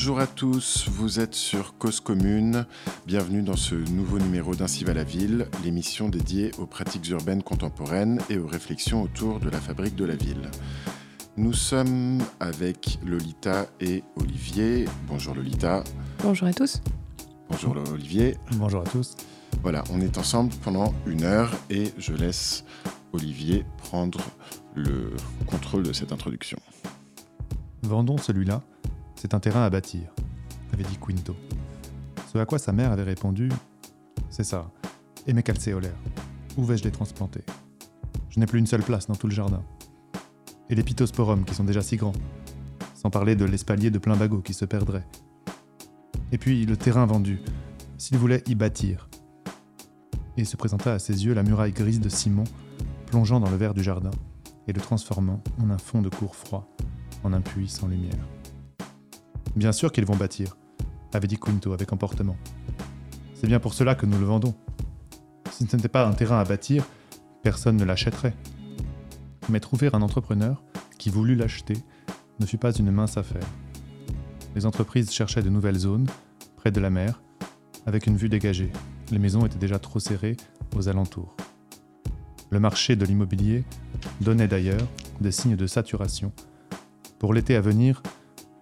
Bonjour à tous, vous êtes sur Cause Commune. Bienvenue dans ce nouveau numéro d'Ainsi va la ville, l'émission dédiée aux pratiques urbaines contemporaines et aux réflexions autour de la fabrique de la ville. Nous sommes avec Lolita et Olivier. Bonjour Lolita. Bonjour à tous. Bonjour Olivier. Bonjour à tous. Voilà, on est ensemble pendant une heure et je laisse Olivier prendre le contrôle de cette introduction. Vendons celui-là, c'est un terrain à bâtir, avait dit Quinto. Ce à quoi sa mère avait répondu C'est ça, et mes calcéolaires. Où vais-je les transplanter Je n'ai plus une seule place dans tout le jardin. Et les pittosporums qui sont déjà si grands, sans parler de l'espalier de plein bagot qui se perdrait. Et puis le terrain vendu, s'il voulait y bâtir. Et se présenta à ses yeux la muraille grise de Simon, plongeant dans le verre du jardin et le transformant en un fond de cour froid en un puits sans lumière. Bien sûr qu'ils vont bâtir, avait dit Quinto avec emportement. C'est bien pour cela que nous le vendons. Si ce n'était pas un terrain à bâtir, personne ne l'achèterait. Mais trouver un entrepreneur qui voulut l'acheter ne fut pas une mince affaire. Les entreprises cherchaient de nouvelles zones, près de la mer, avec une vue dégagée. Les maisons étaient déjà trop serrées aux alentours. Le marché de l'immobilier donnait d'ailleurs des signes de saturation pour l'été à venir,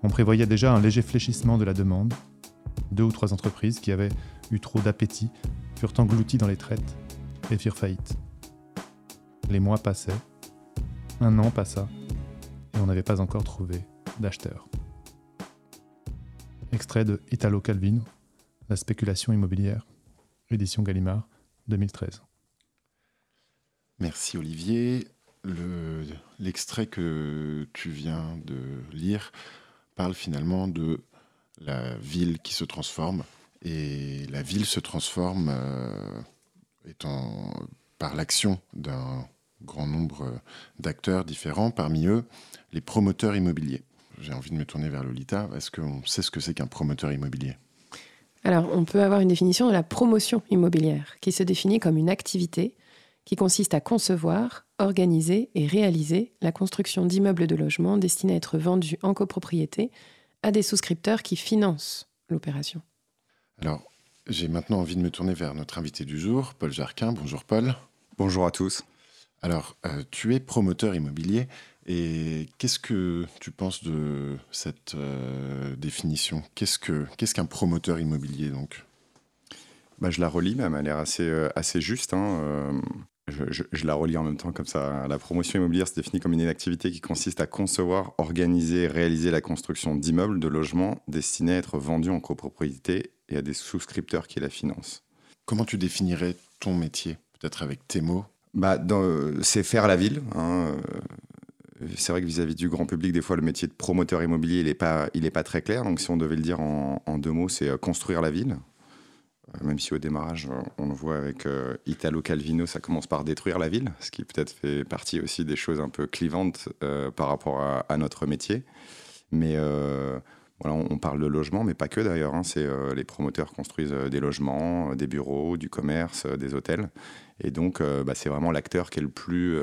on prévoyait déjà un léger fléchissement de la demande. Deux ou trois entreprises qui avaient eu trop d'appétit furent englouties dans les traites et firent faillite. Les mois passaient, un an passa, et on n'avait pas encore trouvé d'acheteur. Extrait de Italo Calvino, La spéculation immobilière, édition Gallimard, 2013. Merci Olivier l'extrait que tu viens de lire parle finalement de la ville qui se transforme. Et la ville se transforme euh, étant, par l'action d'un grand nombre d'acteurs différents, parmi eux les promoteurs immobiliers. J'ai envie de me tourner vers Lolita. Est-ce qu'on sait ce que c'est qu'un promoteur immobilier? Alors, on peut avoir une définition de la promotion immobilière, qui se définit comme une activité qui consiste à concevoir, organiser et réaliser la construction d'immeubles de logement destinés à être vendus en copropriété à des souscripteurs qui financent l'opération. Alors, j'ai maintenant envie de me tourner vers notre invité du jour, Paul Jarquin. Bonjour Paul. Bonjour à tous. Alors, euh, tu es promoteur immobilier et qu'est-ce que tu penses de cette euh, définition? Qu'est-ce qu'un promoteur immobilier donc? Bah, Je la relis, mais elle m'a l'air assez, euh, assez juste. Hein, je, la relis en même temps comme ça. La promotion immobilière se définit comme une activité qui consiste à concevoir, organiser et réaliser la construction d'immeubles, de logements destinés à être vendus en copropriété et à des souscripteurs qui la financent. Comment tu définirais ton métier, peut-être avec tes mots? Bah, C'est faire la ville. Hein. C'est vrai que vis-à-vis du grand public, des fois, le métier de promoteur immobilier, il n'est pas, pas très clair. Donc, si on devait le dire en deux mots, c'est euh, construire la ville. Euh, même si au démarrage, on le voit avec euh, Italo Calvino, ça commence par détruire la ville, ce qui peut-être fait partie aussi des choses un peu clivantes euh, par rapport à, notre métier. Mais voilà, on, parle de logement, mais pas que d'ailleurs. Hein. c'est les promoteurs construisent des logements, des bureaux, du commerce, des hôtels, et donc bah, c'est vraiment l'acteur qui est le plus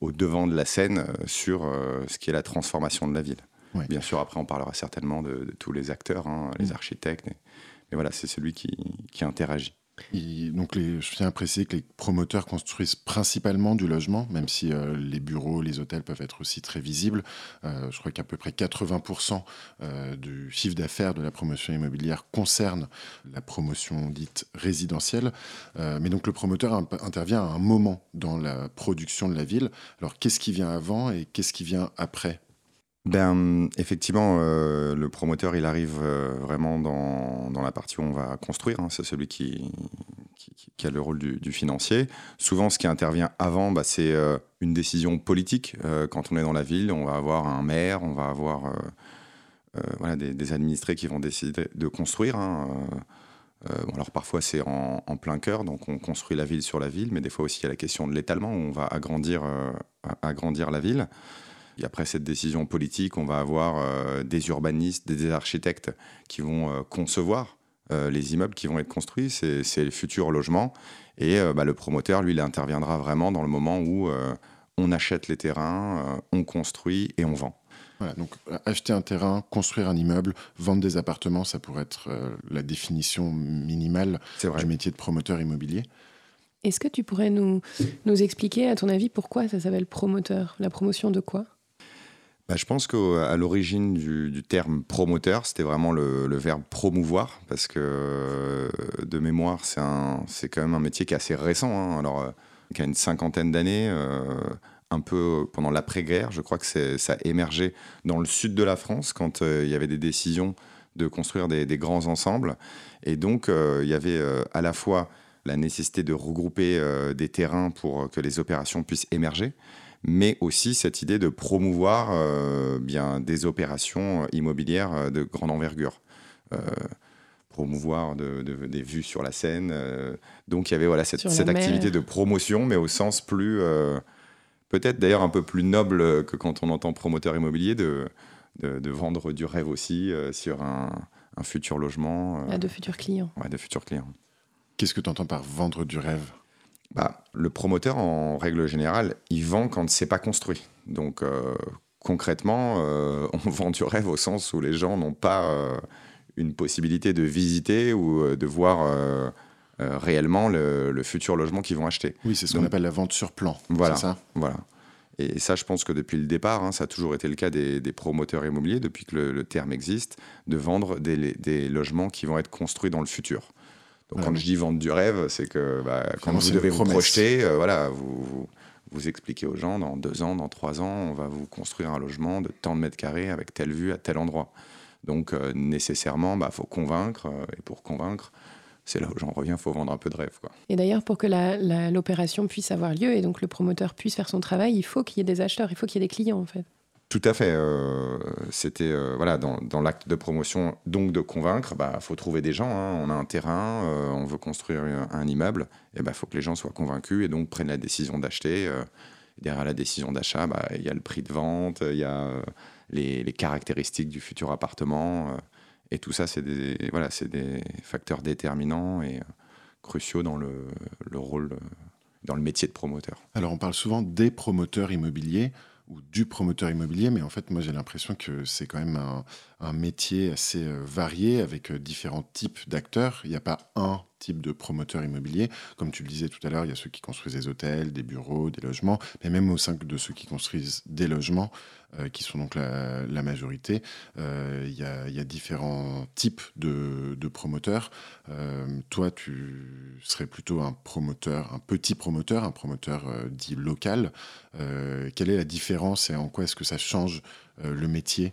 au devant de la scène sur ce qui est la transformation de la ville. Bien sûr, après, on parlera certainement de, tous les acteurs, hein, les mmh. architectes. Et voilà, c'est celui qui, interagit. donc les, je tiens à préciser que les promoteurs construisent principalement du logement, même si euh, les bureaux, les hôtels peuvent être aussi très visibles. Euh, je crois qu'à peu près 80% euh, du chiffre d'affaires de la promotion immobilière concerne la promotion dite résidentielle. mais donc le promoteur intervient à un moment dans la production de la ville. Alors qu'est-ce qui vient avant et qu'est-ce qui vient après? Ben, effectivement, euh, le promoteur, il arrive euh, vraiment dans, dans, la partie où on va construire. Hein. c'est celui qui, qui, a le rôle du, financier. Souvent, ce qui intervient avant, bah, c'est euh, une décision politique. quand on est dans la ville, on va avoir un maire, on va avoir des, administrés qui vont décider de construire. Hein. alors parfois, c'est en, en, plein cœur, donc on construit la ville sur la ville, mais des fois aussi, il y a la question de l'étalement, où on va agrandir, agrandir la ville. Et après cette décision politique, on va avoir euh, des urbanistes, des architectes qui vont euh, concevoir euh, les immeubles qui vont être construits, c'est les futurs logements. Et bah, le promoteur, lui, il interviendra vraiment dans le moment où on achète les terrains, on construit et on vend. Voilà, donc acheter un terrain, construire un immeuble, vendre des appartements, ça pourrait être la définition minimale du métier de promoteur immobilier. Est-ce que tu pourrais nous, nous expliquer, à ton avis, pourquoi ça s'appelle promoteur? La promotion de quoi? Bah, je pense qu'à l'origine du, terme promoteur, c'était vraiment le, verbe promouvoir, parce que de mémoire, c'est quand même un métier qui est assez récent, hein. alors euh, qui a une cinquantaine d'années, euh, un peu pendant l'après-guerre. Je crois que ça a émergé dans le sud de la France quand euh, il y avait des décisions de construire des grands ensembles. Et donc, il y avait à la fois la nécessité de regrouper des terrains pour que les opérations puissent émerger mais aussi cette idée de promouvoir euh, bien des opérations immobilières euh, de grande envergure. Euh, promouvoir des vues sur la Seine. donc il y avait voilà, cette, activité de promotion, mais au sens plus, peut-être d'ailleurs un peu plus noble que quand on entend promoteur immobilier, de, de, vendre du rêve aussi sur un, futur logement. à de futurs clients. Ouais, de futurs clients. Qu'est-ce que tu entends par vendre du rêve? Bah, le promoteur, en règle générale, il vend quand c'est pas construit. Donc, euh, concrètement, euh, on vend du rêve au sens où les gens n'ont pas euh, une possibilité de visiter ou de voir réellement le, futur logement qu'ils vont acheter. Oui, c'est ce qu'on appelle la vente sur plan. Voilà. Ça? voilà. Et ça, je pense que depuis le départ, hein, ça a toujours été le cas des, promoteurs immobiliers, depuis que le, terme existe, de vendre des, logements qui vont être construits dans le futur. Donc quand je dis vendre du rêve, c'est que bah, quand vous devez vous projeter, euh, voilà, vous, vous, expliquez aux gens, dans deux ans, dans trois ans, on va vous construire un logement de tant de mètres carrés avec telle vue à tel endroit. Donc euh, nécessairement, il bah, faut convaincre, euh, et pour convaincre, c'est là où j'en reviens, il faut vendre un peu de rêve. Quoi. Et d'ailleurs, pour que l'opération puisse avoir lieu et donc le promoteur puisse faire son travail, il faut qu'il y ait des acheteurs, il faut qu'il y ait des clients en fait. Tout à fait. Euh, c'était euh, voilà dans, l'acte de promotion, donc de convaincre. Il bah, faut trouver des gens. Hein. On a un terrain, euh, on veut construire un, immeuble. Et bah, faut que les gens soient convaincus et donc prennent la décision d'acheter. derrière la décision d'achat, bah, il y a le prix de vente, il y a les, caractéristiques du futur appartement. et tout ça, c'est des voilà, des facteurs déterminants et cruciaux dans le rôle, dans le métier de promoteur. Alors, on parle souvent des promoteurs immobiliers ou du promoteur immobilier, mais en fait, moi j'ai l'impression que c'est quand même un, métier assez euh, varié avec euh, différents types d'acteurs. Il n'y a pas un type de promoteur immobilier. Comme tu le disais tout à l'heure, il y a ceux qui construisent des hôtels, des bureaux, des logements, mais même au sein de ceux qui construisent des logements, euh, qui sont donc la, majorité, euh, il, y a, différents types de, promoteurs. Toi, tu serais plutôt un promoteur, un petit promoteur, un promoteur dit local. quelle est la différence et en quoi est-ce que ça change le métier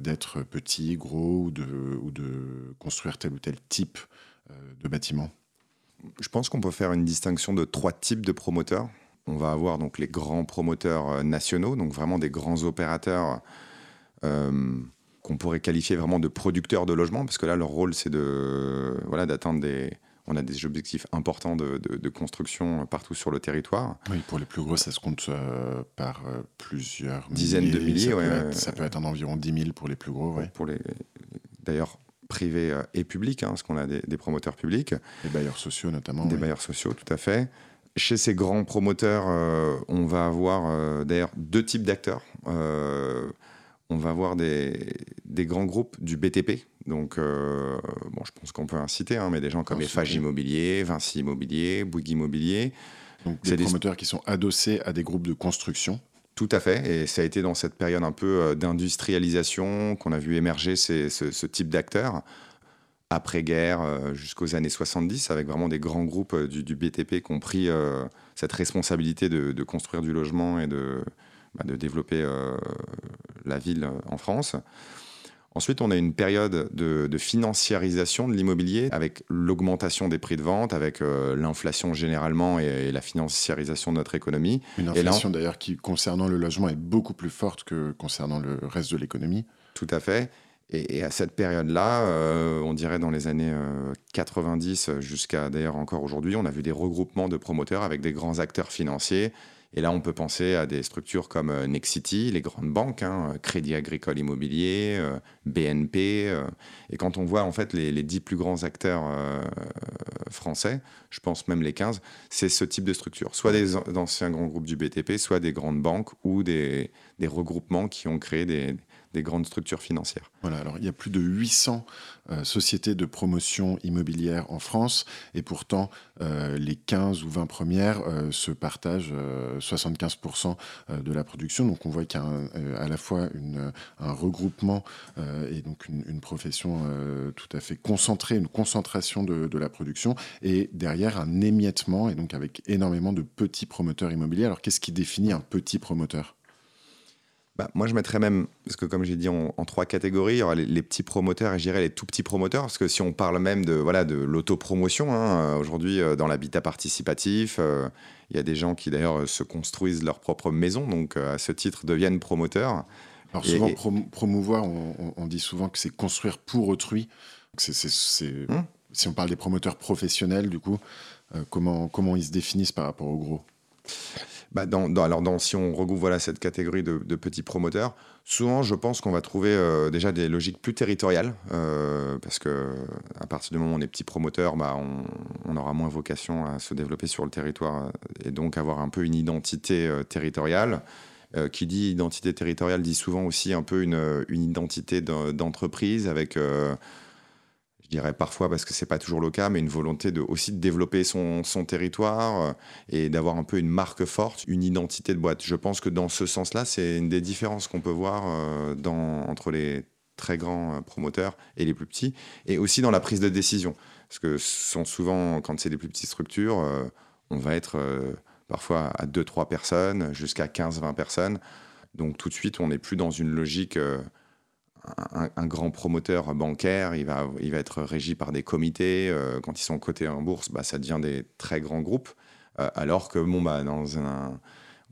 d'être petit, gros ou de, construire tel ou tel type de bâtiment Je pense qu'on peut faire une distinction de trois types de promoteurs. On va avoir donc les grands promoteurs euh, nationaux, donc vraiment des grands opérateurs euh, qu'on pourrait qualifier vraiment de producteurs de logements, parce que là leur rôle c'est de voilà d'atteindre des on a des objectifs importants de, construction partout sur le territoire. Oui, pour les plus gros, ça se compte euh, par plusieurs dizaines de milliers. Ça, ouais, peut être, ça peut être environ 10 000 pour les plus gros. Pour les, d'ailleurs, privés euh, et publics, hein, parce qu'on a des, promoteurs publics. Des bailleurs sociaux notamment. Des bailleurs sociaux, tout à fait. Chez ces grands promoteurs, euh, on va avoir euh, d'ailleurs deux types d'acteurs. on va avoir des, des, grands groupes du BTP. Donc, bon, je pense qu'on peut inciter, hein, mais des gens comme Eiffage Immobilier, Vinci Immobilier, Bouygues Immobilier. Donc des promoteurs qui sont adossés à des groupes de construction. Tout à fait, et ça a été dans cette période un peu euh, d'industrialisation qu'on a vu émerger ce, type d'acteurs, après-guerre euh, jusqu'aux années 70, avec vraiment des grands groupes euh, du, BTP qui ont pris cette responsabilité de, construire du logement et de, bah, de développer la ville en France. Ensuite, on a une période de, financiarisation de l'immobilier avec l'augmentation des prix de vente, avec euh, l'inflation généralement et, la financiarisation de notre économie. Une inflation d'ailleurs qui, concernant le logement, est beaucoup plus forte que concernant le reste de l'économie. Tout à fait. Et, à cette période-là, euh, on dirait dans les années 90 euh, jusqu'à d'ailleurs encore aujourd'hui, on a vu des regroupements de promoteurs avec des grands acteurs financiers et là, on peut penser à des structures comme euh, Nexity, les grandes banques, hein, Crédit Agricole Immobilier, euh, BNP. Euh. et quand on voit en fait les, dix plus grands acteurs français, je pense même les 15, c'est ce type de structure. Soit des anciens grands groupes du BTP, soit des grandes banques ou des, regroupements qui ont créé des, des grandes structures financières. Voilà, alors il y a plus de 800 euh, sociétés de promotion immobilière en France et pourtant euh, les 15 ou 20 premières euh, se partagent 75% de la production. Donc on voit qu'il y a à la fois un regroupement et donc une, profession tout à fait concentrée, une concentration de, de, la production et derrière un émiettement et donc avec énormément de petits promoteurs immobiliers. Alors qu'est-ce qui définit un petit promoteur? Bah, moi, je mettrais même, parce que comme j'ai dit, en, trois catégories, il y aura les, petits promoteurs et je dirais les tout petits promoteurs, parce que si on parle même de, voilà, de l'autopromotion, hein, euh, aujourd'hui, euh, dans l'habitat participatif, euh, il y a des gens qui d'ailleurs se construisent leur propre maison, donc à ce titre deviennent promoteurs. Alors souvent, promouvoir, on, dit souvent que c'est construire pour autrui. C'est, hum. Si on parle des promoteurs professionnels, du coup, comment, comment ils se définissent par rapport au gros? Bah alors si on regroupe voilà, cette catégorie de, petits promoteurs, souvent je pense qu'on va trouver euh, déjà des logiques plus territoriales, euh, parce que à partir du moment où on est petit promoteur, bah, on, aura moins vocation à se développer sur le territoire et donc avoir un peu une identité euh, territoriale. qui dit identité territoriale dit souvent aussi un peu une, une identité d'entreprise avec dirais parfois parce que c'est pas toujours le cas, mais une volonté de, aussi de développer son, son territoire euh, et d'avoir un peu une marque forte, une identité de boîte. Je pense que dans ce sens-là, c'est une des différences qu'on peut voir euh, dans, entre les très grands euh, promoteurs et les plus petits, et aussi dans la prise de décision. Parce que sont souvent, quand c'est des plus petites structures, on va être parfois à 2-3 personnes, jusqu'à 15-20 personnes. Donc tout de suite, on n'est plus dans une logique un, grand promoteur bancaire, il va, il va être régi par des comités. Euh, quand ils sont cotés en bourse, bah, ça devient des très grands groupes. Euh, alors que bon, bah, dans un,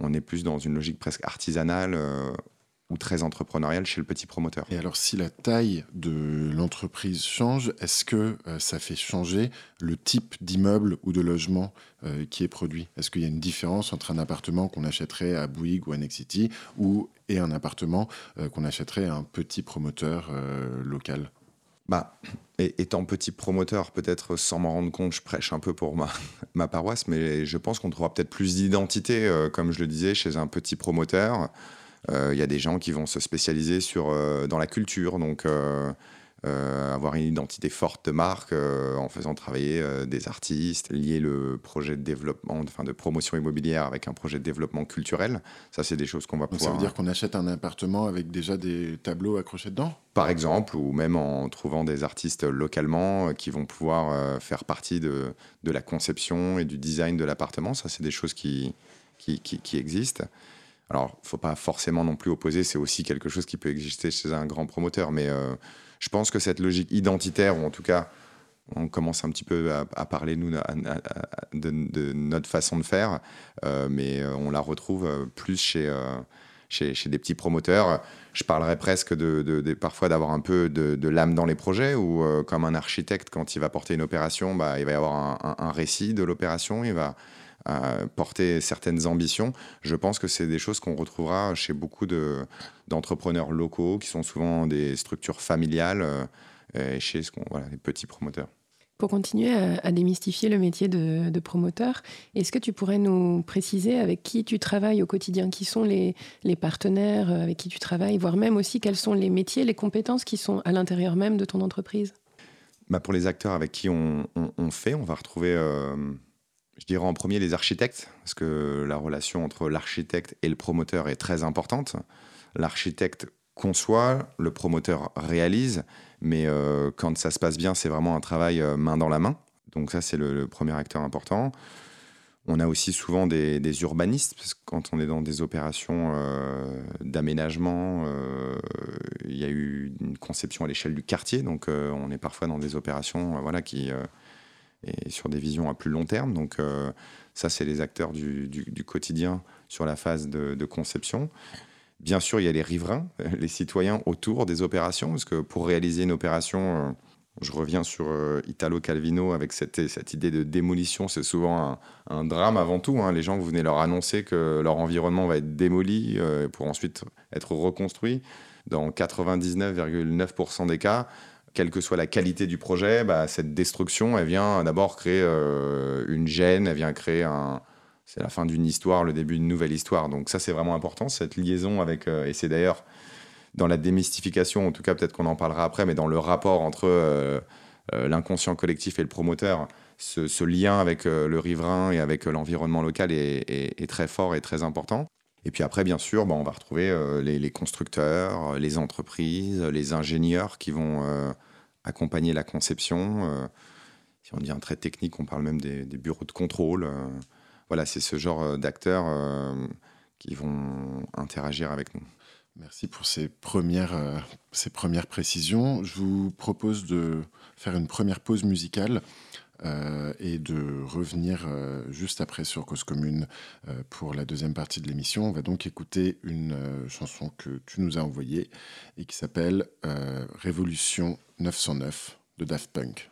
on est plus dans une logique presque artisanale euh, ou très entrepreneuriale chez le petit promoteur. Et alors, si la taille de l'entreprise change, est-ce que ça fait changer le type d'immeuble ou de logement qui est produit? Est-ce qu'il y a une différence entre un appartement qu'on achèterait à Bouygues ou à Nexity ou et un appartement euh, qu'on achèterait à un petit promoteur euh, local? Bah, étant petit promoteur, peut-être sans m'en rendre compte, je prêche un peu pour ma, ma paroisse, mais je pense qu'on trouvera peut-être plus d'identité, euh, comme je le disais, chez un petit promoteur. Il y a des gens qui vont se spécialiser sur, dans la culture, donc euh, avoir une identité forte de marque euh, en faisant travailler euh, des artistes, lier le projet de développement, enfin de promotion immobilière avec un projet de développement culturel. Ça, c'est des choses qu'on va pouvoir. Ça veut dire qu'on achète un appartement avec déjà des tableaux accrochés dedans? Par exemple, ou même en trouvant des artistes localement qui vont pouvoir faire partie de, de, la conception et du design de l'appartement. Ça, c'est des choses qui, qui, qui, existent. Alors, faut pas forcément non plus opposer, c'est aussi quelque chose qui peut exister chez un grand promoteur, mais je pense que cette logique identitaire, ou en tout cas, on commence un petit peu à, parler, nous, de, notre façon de faire, euh, mais euh, on la retrouve euh, plus chez, chez, des petits promoteurs. Je parlerais presque de, parfois d'avoir un peu de, l'âme dans les projets, ou comme un architecte, quand il va porter une opération, bah, il va y avoir un, un récit de l'opération, il va porter certaines ambitions. Je pense que c'est des choses qu'on retrouvera chez beaucoup d'entrepreneurs locaux qui sont souvent des structures familiales euh, et chez ce voilà, les petits promoteurs. Pour continuer à, démystifier le métier de, promoteur, est-ce que tu pourrais nous préciser avec qui tu travailles au quotidien Qui sont les, partenaires avec qui tu travailles Voire même aussi quels sont les métiers, les compétences qui sont à l'intérieur même de ton entreprise? Bah Pour les acteurs avec qui on, fait, on va retrouver... Euh, je dirais en premier les architectes, parce que la relation entre l'architecte et le promoteur est très importante. L'architecte conçoit, le promoteur réalise, mais euh, quand ça se passe bien, c'est vraiment un travail euh, main dans la main. Donc ça, c'est le, premier acteur important. On a aussi souvent des, urbanistes, parce que quand on est dans des opérations euh, d'aménagement, il y a eu une conception à l'échelle du quartier, donc on est parfois dans des opérations voilà, qui et sur des visions à plus long terme. Donc euh, ça, c'est les acteurs du, quotidien sur la phase de, conception. Bien sûr, il y a les riverains, les citoyens autour des opérations, parce que pour réaliser une opération, euh, je reviens sur euh, Italo Calvino avec cette, idée de démolition, c'est souvent un, drame avant tout. Hein. Les gens, vous venez leur annoncer que leur environnement va être démoli pour ensuite être reconstruit. Dans 99,9% des cas, quelle que soit la qualité du projet, bah, cette destruction, elle vient d'abord créer euh, une gêne, elle vient créer un... C'est la fin d'une histoire, le début d'une nouvelle histoire. Donc ça, c'est vraiment important, cette liaison avec... Euh, et c'est d'ailleurs dans la démystification, en tout cas peut-être qu'on en parlera après, mais dans le rapport entre l'inconscient collectif et le promoteur, ce, lien avec le riverain et avec l'environnement local est, très fort et très important. Et puis après, bien sûr, bah, on va retrouver les, constructeurs, les entreprises, les ingénieurs qui vont accompagner la conception si on un trait technique, on parle même des, bureaux de contrôle. Euh, voilà, c'est ce genre euh, d'acteurs euh, qui vont interagir avec nous. Merci pour ces premières, ces premières précisions. Je vous propose de faire une première pause musicale et de revenir juste après sur Cause Commune pour la deuxième partie de l'émission. On va donc écouter une chanson que tu nous as envoyée et qui s'appelle Révolution 909 de Daft Punk.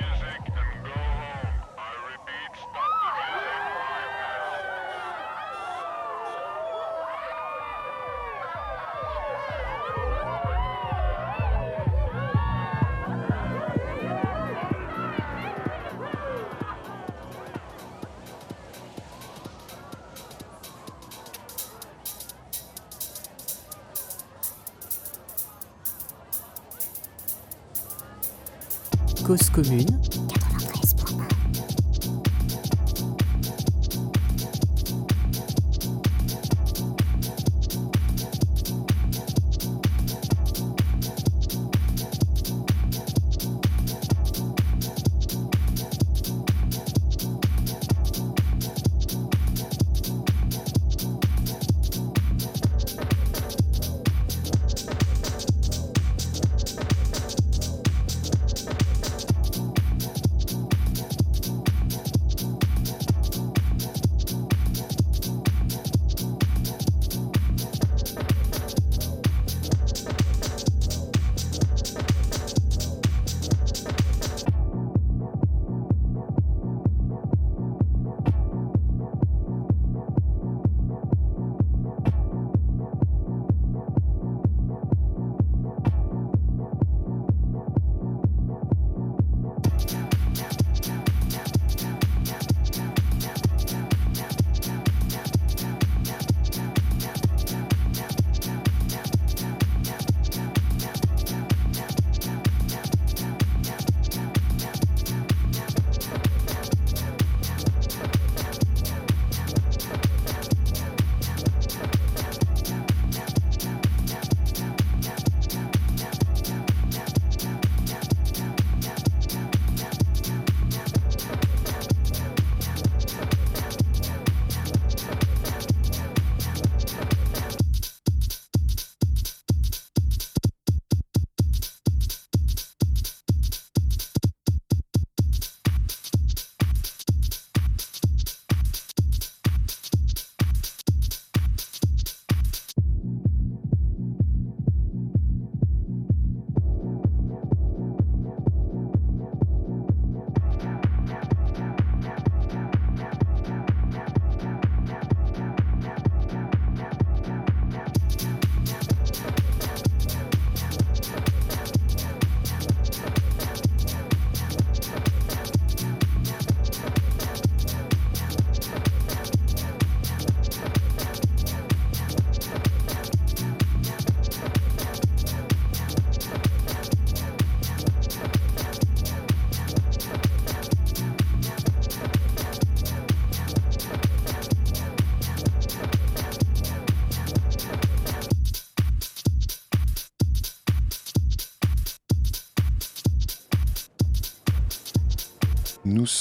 Music. Commune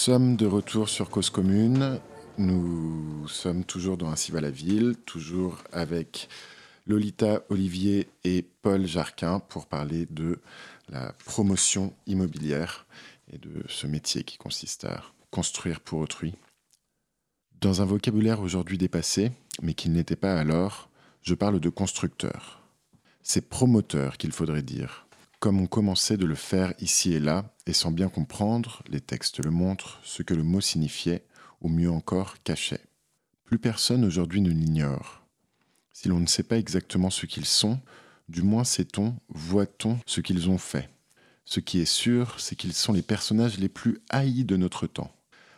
sommes de retour sur Cause Commune. Nous sommes toujours dans Ainsi va la ville, toujours avec Lolita Olivier et Paul Jarquin pour parler de la promotion immobilière et de ce métier qui consiste à construire pour autrui. Dans un vocabulaire aujourd'hui dépassé, mais qu'il n'était pas alors, Je parle de constructeurs. C'est promoteurs qu'il faudrait dire, comme on commençait de le faire ici et là, et sans bien comprendre, les textes le montrent, ce que le mot signifiait, ou mieux encore cachait. Plus personne aujourd'hui ne l'ignore. Si l'on ne sait pas exactement ce qu'ils sont, du moins sait-on, voit-on ce qu'ils ont fait. Ce qui est sûr, c'est qu'ils sont les personnages les plus haïs de notre temps.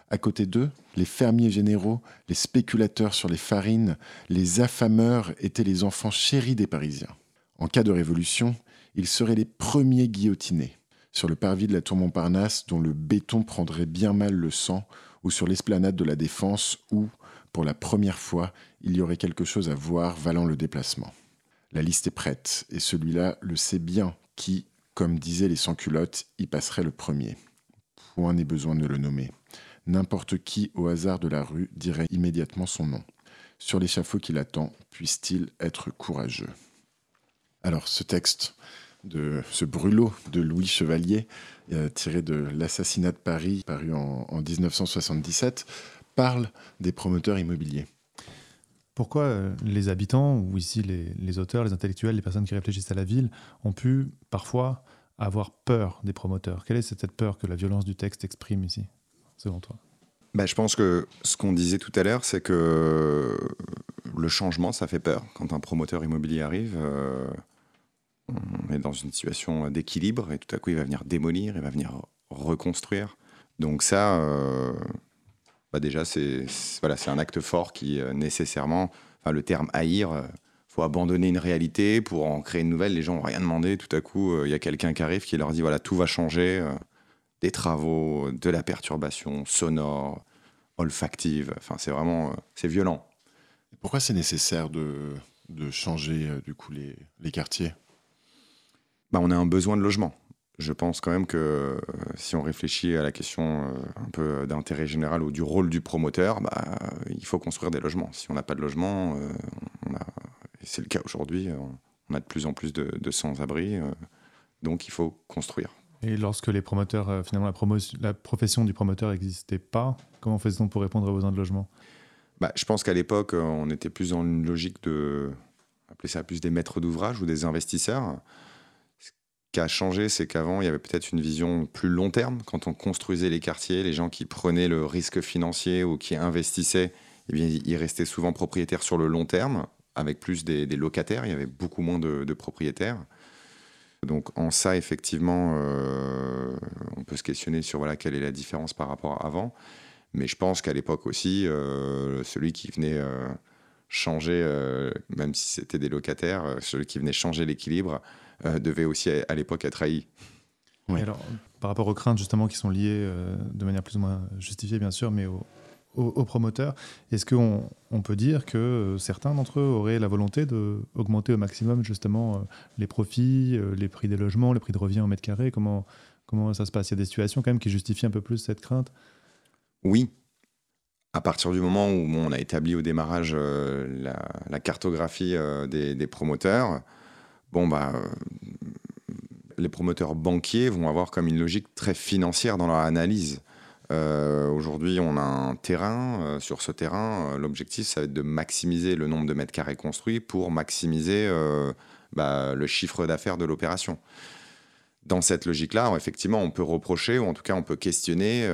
À côté d'eux, les fermiers généraux, les spéculateurs sur les farines, les affameurs étaient les enfants chéris des Parisiens. En cas de révolution, ils seraient les premiers guillotinés. Sur le parvis de la tour Montparnasse, dont le béton prendrait bien mal le sang, ou sur l'esplanade de la Défense, où, pour la première fois, il y aurait quelque chose à voir valant le déplacement. La liste est prête, et celui-là le sait bien qui, comme disaient les sans-culottes, y passerait le premier. Point n'est besoin de le nommer. N'importe qui au hasard de la rue dirait immédiatement son nom. Sur l'échafaud qui l'attend, puisse-t-il être courageux? Alors, ce texte de ce brûlot de Louis Chevalier, euh, tiré de L'assassinat de Paris, paru en, en 1977, parle des promoteurs immobiliers. Pourquoi euh, les habitants, ou ici les, auteurs, les intellectuels, les personnes qui réfléchissent à la ville, ont pu parfois avoir peur des promoteurs? Quelle est cette peur que la violence du texte exprime ici, selon toi? Bah, Je pense que ce qu'on disait tout à l'heure, c'est que le changement, ça fait peur. Quand un promoteur immobilier arrive, euh, on est dans une situation d'équilibre et tout à coup, il va venir démolir, il va venir reconstruire. Donc ça, euh, bah, déjà, c'est voilà, un acte fort qui, euh, nécessairement, enfin, le terme haïr, euh, faut abandonner une réalité pour en créer une nouvelle. Les gens n'ont rien demandé. Tout à coup, euh, il y a quelqu'un qui arrive qui leur dit voilà, tout va changer. des travaux, de la perturbation sonore, olfactive. Enfin, c'est vraiment c'est violent. Pourquoi c'est nécessaire de, changer du coup les quartiers? Bah, On a un besoin de logement je pense quand même que euh, si on réfléchit à la question euh, un peu d'intérêt général ou du rôle du promoteur, bah, il faut construire des logements. Si on n'a pas de logement, euh, et c'est le cas aujourd'hui, on a de plus en plus de, sans-abri, donc il faut construire. Et lorsque les promoteurs, finalement, la, la profession du promoteur n'existait pas, comment faisait-on pour répondre aux besoins de logement? Bah, Je pense qu'à l'époque, on était plus dans une logique de, appeler ça plus des maîtres d'ouvrage ou des investisseurs qui changé, c'est qu'avant, il y avait peut-être une vision plus long terme. Quand on construisait les quartiers, les gens qui prenaient le risque financier ou qui investissaient, eh bien, ils restaient souvent propriétaires sur le long terme, avec plus des, locataires. Il y avait beaucoup moins de, propriétaires. Donc en ça, effectivement, euh, on peut se questionner sur voilà, quelle est la différence par rapport à avant. Mais je pense qu'à l'époque aussi, euh, celui qui venait euh, changer, même si c'était des locataires, celui qui venait changer l'équilibre, devait aussi à l'époque être haï. Alors, par rapport aux craintes justement qui sont liées euh, de manière plus ou moins justifiée bien sûr, mais aux, promoteurs, est-ce qu'on on peut dire que euh, certains d'entre eux auraient la volonté d'augmenter au maximum justement les profits, les prix des logements, les prix de revient au mètre carré? Comment, comment ça se passe? Il y a des situations quand même qui justifient un peu plus cette crainte? Oui, à partir du moment où on a établi au démarrage la, cartographie des, des, promoteurs, bon, bah, euh, les promoteurs banquiers vont avoir comme une logique très financière dans leur analyse. Euh, aujourd'hui, on a un terrain. Euh, sur ce terrain, l'objectif, ça va être de maximiser le nombre de mètres carrés construits pour maximiser bah, le chiffre d'affaires de l'opération. Dans cette logique-là, effectivement, on peut reprocher, ou en tout cas, on peut questionner.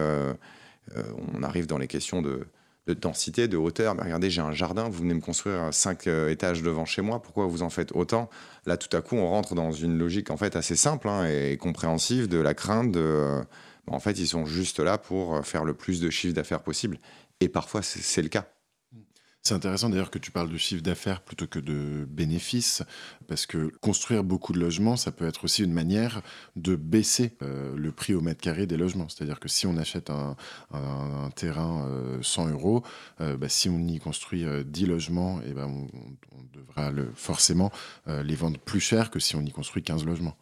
on arrive dans les questions de, de densité, de hauteur. Mais regardez, j'ai un jardin, vous venez me construire cinq euh, étages devant chez moi, pourquoi vous en faites autant? Là, tout à coup, on rentre dans une logique en fait assez simple hein, et compréhensive de la crainte de. Euh, en fait, ils sont juste là pour euh, faire le plus de chiffre d'affaires possible. Et parfois, c'est le cas. C'est intéressant d'ailleurs que tu parles de chiffre d'affaires plutôt que de bénéfices, parce que construire beaucoup de logements, ça peut être aussi une manière de baisser euh, le prix au mètre carré des logements. C'est-à-dire que si on achète un, terrain 100 euh, euros, euh, bah, si on y construit 10 logements, et eh ben on, devra forcément les vendre plus cher que si on y construit 15 logements.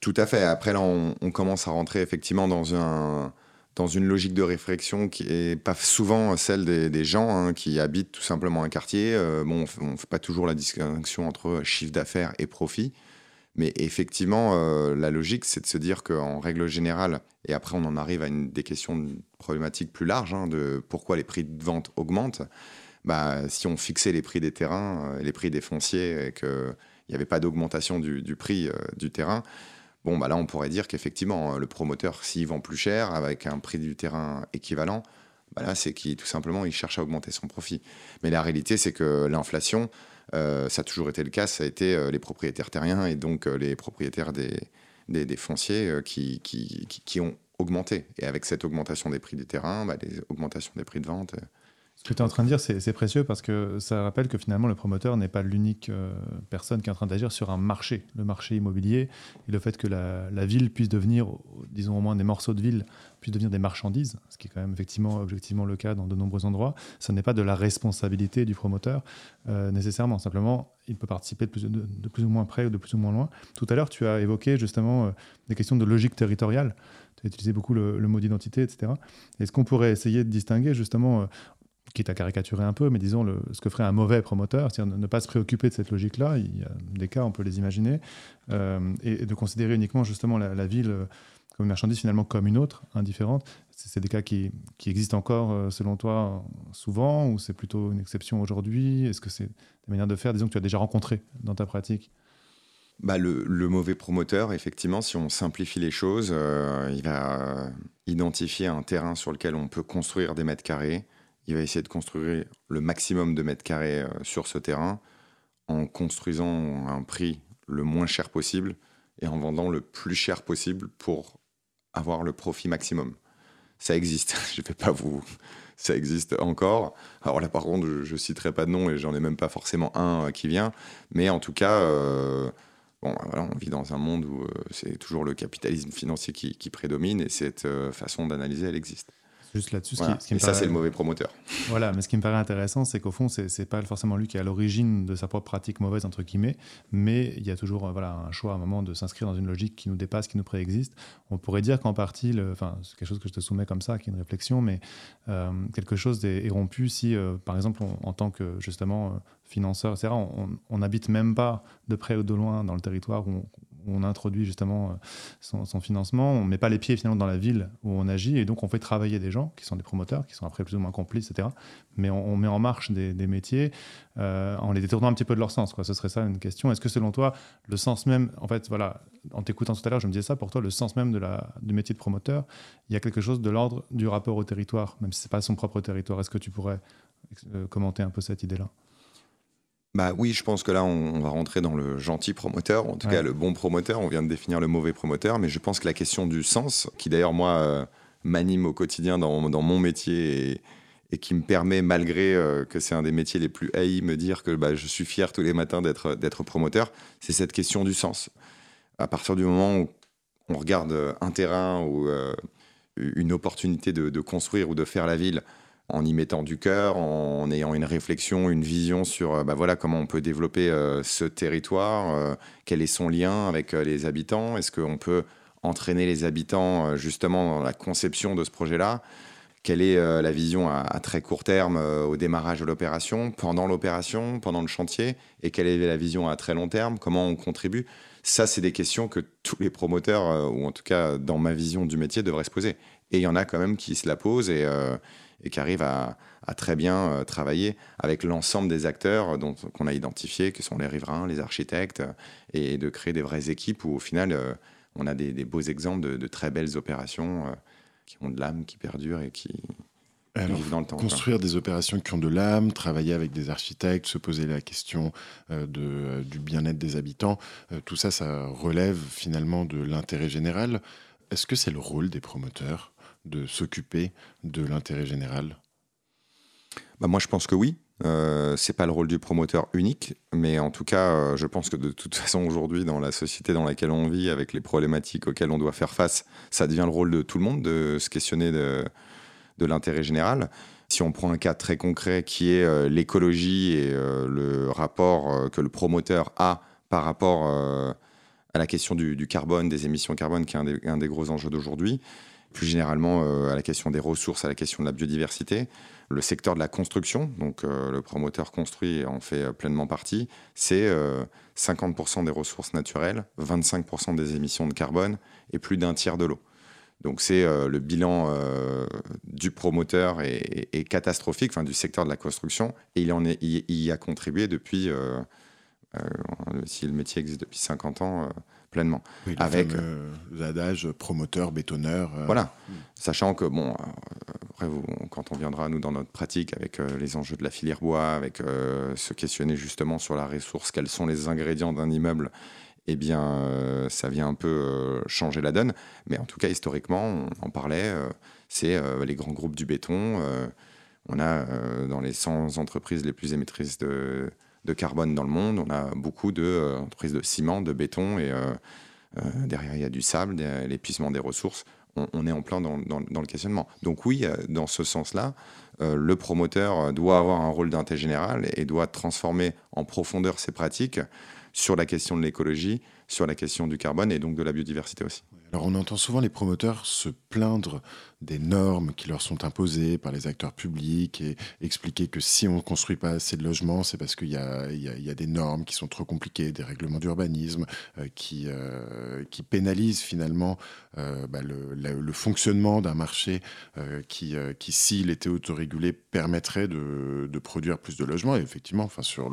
Tout à fait. Après, là, on commence à rentrer effectivement dans un dans une logique de réflexion qui est pas souvent celle des, gens hein, qui habitent tout simplement un quartier. Euh, bon, on ne fait pas toujours la distinction entre chiffre d'affaires et profit. Mais effectivement, euh, la logique, c'est de se dire qu'en règle générale, et après on en arrive à des questions problématiques plus larges, hein, de pourquoi les prix de vente augmentent. bah, si on fixait les prix des terrains, les prix des fonciers, et qu'il n'y avait pas d'augmentation du, prix du terrain, bon, bah là, on pourrait dire qu'effectivement, le promoteur, s'il vend plus cher, avec un prix du terrain équivalent, bah là, c'est qu'il tout simplement, il cherche à augmenter son profit. Mais la réalité, c'est que l'inflation, euh, ça a toujours été le cas, ça a été euh, les propriétaires terriens et donc euh, les propriétaires des, fonciers qui, ont augmenté. Et avec cette augmentation des prix des terrains, bah, les augmentations des prix de vente, ce que tu es en train de dire, c'est précieux parce que ça rappelle que finalement, le promoteur n'est pas l'unique euh, personne qui est en train d'agir sur un marché, le marché immobilier, et le fait que la, ville puisse devenir, disons au moins des morceaux de ville, puissent devenir des marchandises, ce qui est quand même effectivement, objectivement le cas dans de nombreux endroits, ça n'est pas de la responsabilité du promoteur euh, nécessairement. Simplement, il peut participer de plus, ou moins près ou de plus ou moins loin. Tout à l'heure, tu as évoqué justement euh, des questions de logique territoriale. Tu as utilisé beaucoup le, le mot d'identité, etc. Est-ce qu'on pourrait essayer de distinguer justement quitte à caricaturer un peu, mais disons le, ce que ferait un mauvais promoteur, c'est-à-dire ne pas se préoccuper de cette logique-là, il y a des cas, on peut les imaginer, euh, et, de considérer uniquement justement la, ville euh, comme une marchandise finalement comme une autre, indifférente. C'est des cas qui, existent encore, euh, selon toi, souvent, ou c'est plutôt une exception aujourd'hui? Est-ce que c'est des manières de faire, disons, que tu as déjà rencontrées dans ta pratique. Bah, le, mauvais promoteur, effectivement, si on simplifie les choses, il va identifier un terrain sur lequel on peut construire des mètres carrés, il va essayer de construire le maximum de mètres carrés euh, sur ce terrain en construisant un prix le moins cher possible et en vendant le plus cher possible pour avoir le profit maximum. Ça existe, je ne vais pas vous... Ça existe encore. Alors là, par contre, je ne citerai pas de nom et j'en ai même pas forcément un euh, qui vient. Mais en tout cas, euh, bon, on vit dans un monde où c'est toujours le capitalisme financier qui prédomine et cette façon d'analyser, elle existe juste là-dessus. et ça, c'est le mauvais promoteur. Voilà, mais ce qui me paraît intéressant, c'est qu'au fond, c'est n'est pas forcément lui qui est à l'origine de sa propre pratique mauvaise, entre guillemets, mais il y a toujours euh, voilà, un choix à un moment de s'inscrire dans une logique qui nous dépasse, qui nous préexiste. On pourrait dire qu'en partie, enfin, c'est quelque chose que je te soumets comme ça, qui est une réflexion, mais euh, quelque chose est, rompu si, euh, par exemple, en tant que justement financeur, etc., on n'habite même pas de près ou de loin dans le territoire où on introduit justement euh, son, financement. On met pas les pieds finalement dans la ville où on agit et donc on fait travailler des gens qui sont des promoteurs, qui sont après plus ou moins complices, etc. Mais on, met en marche des, métiers euh, en les détournant un petit peu de leur sens. Ce serait ça une question. Est-ce que selon toi, le sens même, en fait, voilà, en t'écoutant tout à l'heure, je me disais ça, pour toi, le sens même du métier de promoteur, il y a quelque chose de l'ordre du rapport au territoire, même si ce n'est pas son propre territoire. Est-ce que tu pourrais euh, commenter un peu cette idée-là? Bah oui, je pense que là, on, va rentrer dans le gentil promoteur, en tout cas le bon promoteur. On vient de définir le mauvais promoteur, mais je pense que la question du sens, qui d'ailleurs moi euh, m'anime au quotidien dans, mon métier et, qui me permet, malgré euh, que c'est un des métiers les plus haïs, me dire que bah, je suis fier tous les matins d'être promoteur, c'est cette question du sens. À partir du moment où on regarde un terrain ou euh, une opportunité de construire ou de faire la ville, en y mettant du cœur, en ayant une réflexion, une vision sur euh, bah voilà, comment on peut développer euh, ce territoire, euh, quel est son lien avec les habitants, est-ce qu'on peut entraîner les habitants justement dans la conception de ce projet-là, quelle est la vision à, très court terme au démarrage de l'opération, pendant l'opération, pendant le chantier, et quelle est la vision à très long terme, comment on contribue? Ça, c'est des questions que tous les promoteurs, ou en tout cas dans ma vision du métier, devraient se poser. Et il y en a quand même qui se la posent et et qui arrive à, très bien euh, travailler avec l'ensemble des acteurs qu'on a identifiés, qui sont les riverains, les architectes, et de créer des vraies équipes où au final, euh, on a des, beaux exemples de, très belles opérations euh, qui ont de l'âme, qui perdurent et qui, vivent dans le temps. Construire des opérations qui ont de l'âme, travailler avec des architectes, se poser la question de, du bien-être des habitants, tout ça, ça relève finalement de l'intérêt général. Est-ce que c'est le rôle des promoteurs? De s'occuper de l'intérêt général bah Moi, je pense que oui. Euh, c'est pas le rôle du promoteur unique, mais en tout cas, euh, je pense que de toute façon, aujourd'hui, dans la société dans laquelle on vit, avec les problématiques auxquelles on doit faire face, ça devient le rôle de tout le monde de se questionner de, l'intérêt général. Si on prend un cas très concret qui est euh, l'écologie et euh, le rapport que le promoteur a par rapport à la question du, carbone, des émissions carbone, qui est un des gros enjeux d'aujourd'hui, plus généralement euh, à la question des ressources, à la question de la biodiversité. Le secteur de la construction, donc euh, le promoteur construit en fait euh, pleinement partie, c'est 50% des ressources naturelles, 25% des émissions de carbone et plus d'un tiers de l'eau. Donc c'est le bilan du promoteur est, catastrophique, enfin du secteur de la construction, et il, y a contribué depuis, si le métier existe depuis 50 ans, pleinement. avec l'adage promoteur, bétonneur. Voilà, sachant que, bon, après, quand on viendra, nous, dans notre pratique, avec les enjeux de la filière bois, avec se questionner justement sur la ressource, quels sont les ingrédients d'un immeuble eh bien, euh, ça vient un peu euh, changer la donne. Mais en tout cas, historiquement, on en parlait, euh, c'est les grands groupes du béton. on a dans les 100 entreprises les plus émettrices de, carbone dans le monde, on a beaucoup d'entreprises de ciment, de béton, et derrière, il y a du sable, l'épuisement des ressources. On, est en plein dans, le questionnement. Donc oui, dans ce sens-là, le promoteur doit avoir un rôle d'intérêt général et doit transformer en profondeur ses pratiques sur la question de l'écologie, sur la question du carbone et donc de la biodiversité aussi. Alors on entend souvent les promoteurs se plaindre des normes qui leur sont imposées par les acteurs publics et expliquer que si on ne construit pas assez de logements, c'est parce qu'il y, y, a des normes qui sont trop compliquées, des règlements d'urbanisme euh, qui, euh, qui pénalisent finalement euh, bah, le, fonctionnement d'un marché qui, qui s'il était autorégulé, permettrait de, de, produire plus de logements. Et effectivement, enfin, sur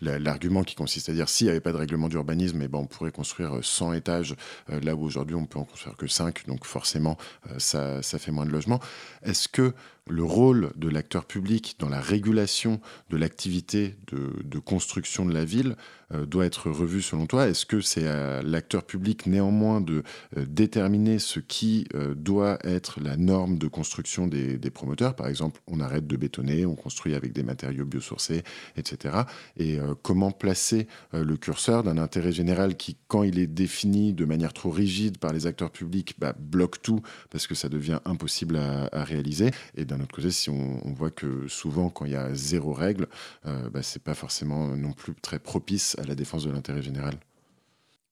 l'argument qui consiste à dire s'il n'y avait pas de règlement d'urbanisme, eh ben, on pourrait construire 100 étages là où aujourd'hui on peut en construire que 5, donc forcément ça, ça fait moins de logements. Est-ce que le rôle de l'acteur public dans la régulation de l'activité de, construction de la ville euh, doit être revu selon toi. Est-ce que c'est à l'acteur public néanmoins de euh, déterminer ce qui euh, doit être la norme de construction des, promoteurs? Par exemple, on arrête de bétonner, on construit avec des matériaux biosourcés, etc. Et comment placer le curseur d'un intérêt général qui, quand il est défini de manière trop rigide par les acteurs publics, bah, bloque tout parce que ça devient impossible à, à réaliser? Et d'un autre côté, si on, voit que souvent, quand il y a zéro règle, euh, bah, c'est pas forcément non plus très propice à la défense de l'intérêt général.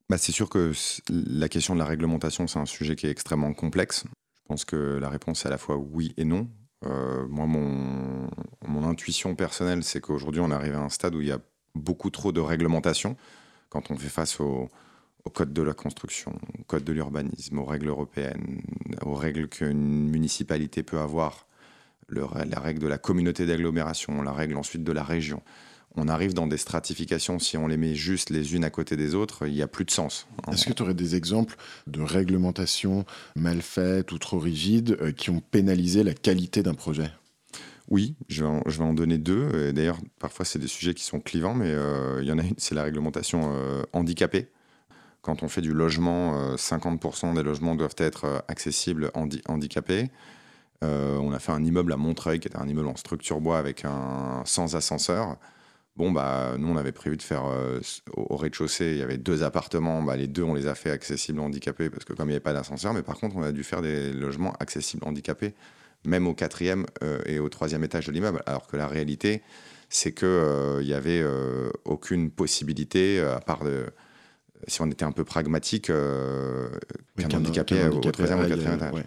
Bah, c'est sûr que la question de la réglementation, c'est un sujet qui est extrêmement complexe. Je pense que la réponse est à la fois oui et non. Euh, moi, mon, mon, intuition personnelle, c'est qu'aujourd'hui, on arrive à un stade où il y a beaucoup trop de réglementation. Quand on fait face au code de la construction, au code de l'urbanisme, aux règles européennes, aux règles qu'une municipalité peut avoir la règle de la communauté d'agglomération, la règle ensuite de la région. On arrive dans des stratifications, si on les met juste les unes à côté des autres, il n'y a plus de sens. Est-ce que tu aurais des exemples de réglementations mal faites ou trop rigides euh, qui ont pénalisé la qualité d'un projet? Oui, je vais, en, donner deux. D'ailleurs, parfois, c'est des sujets qui sont clivants, mais euh, il y en a une, c'est la réglementation euh, handicapée. Quand on fait du logement, 50% des logements doivent être accessibles handicapés. Euh, on a fait un immeuble à Montreuil, qui était un immeuble en structure bois avec un sans ascenseur. Bon, bah, nous, on avait prévu de faire euh, au, rez-de-chaussée, il y avait deux appartements. Bah, les deux, on les a fait accessibles handicapés parce que comme il n'y avait pas d'ascenseur, mais par contre, on a dû faire des logements accessibles handicapés, même au quatrième euh, et au troisième étage de l'immeuble. Alors que la réalité, c'est qu'il n'y avait aucune possibilité, à part de, si on était un peu pragmatique, qu'un handicapé, au troisième ou au quatrième étage.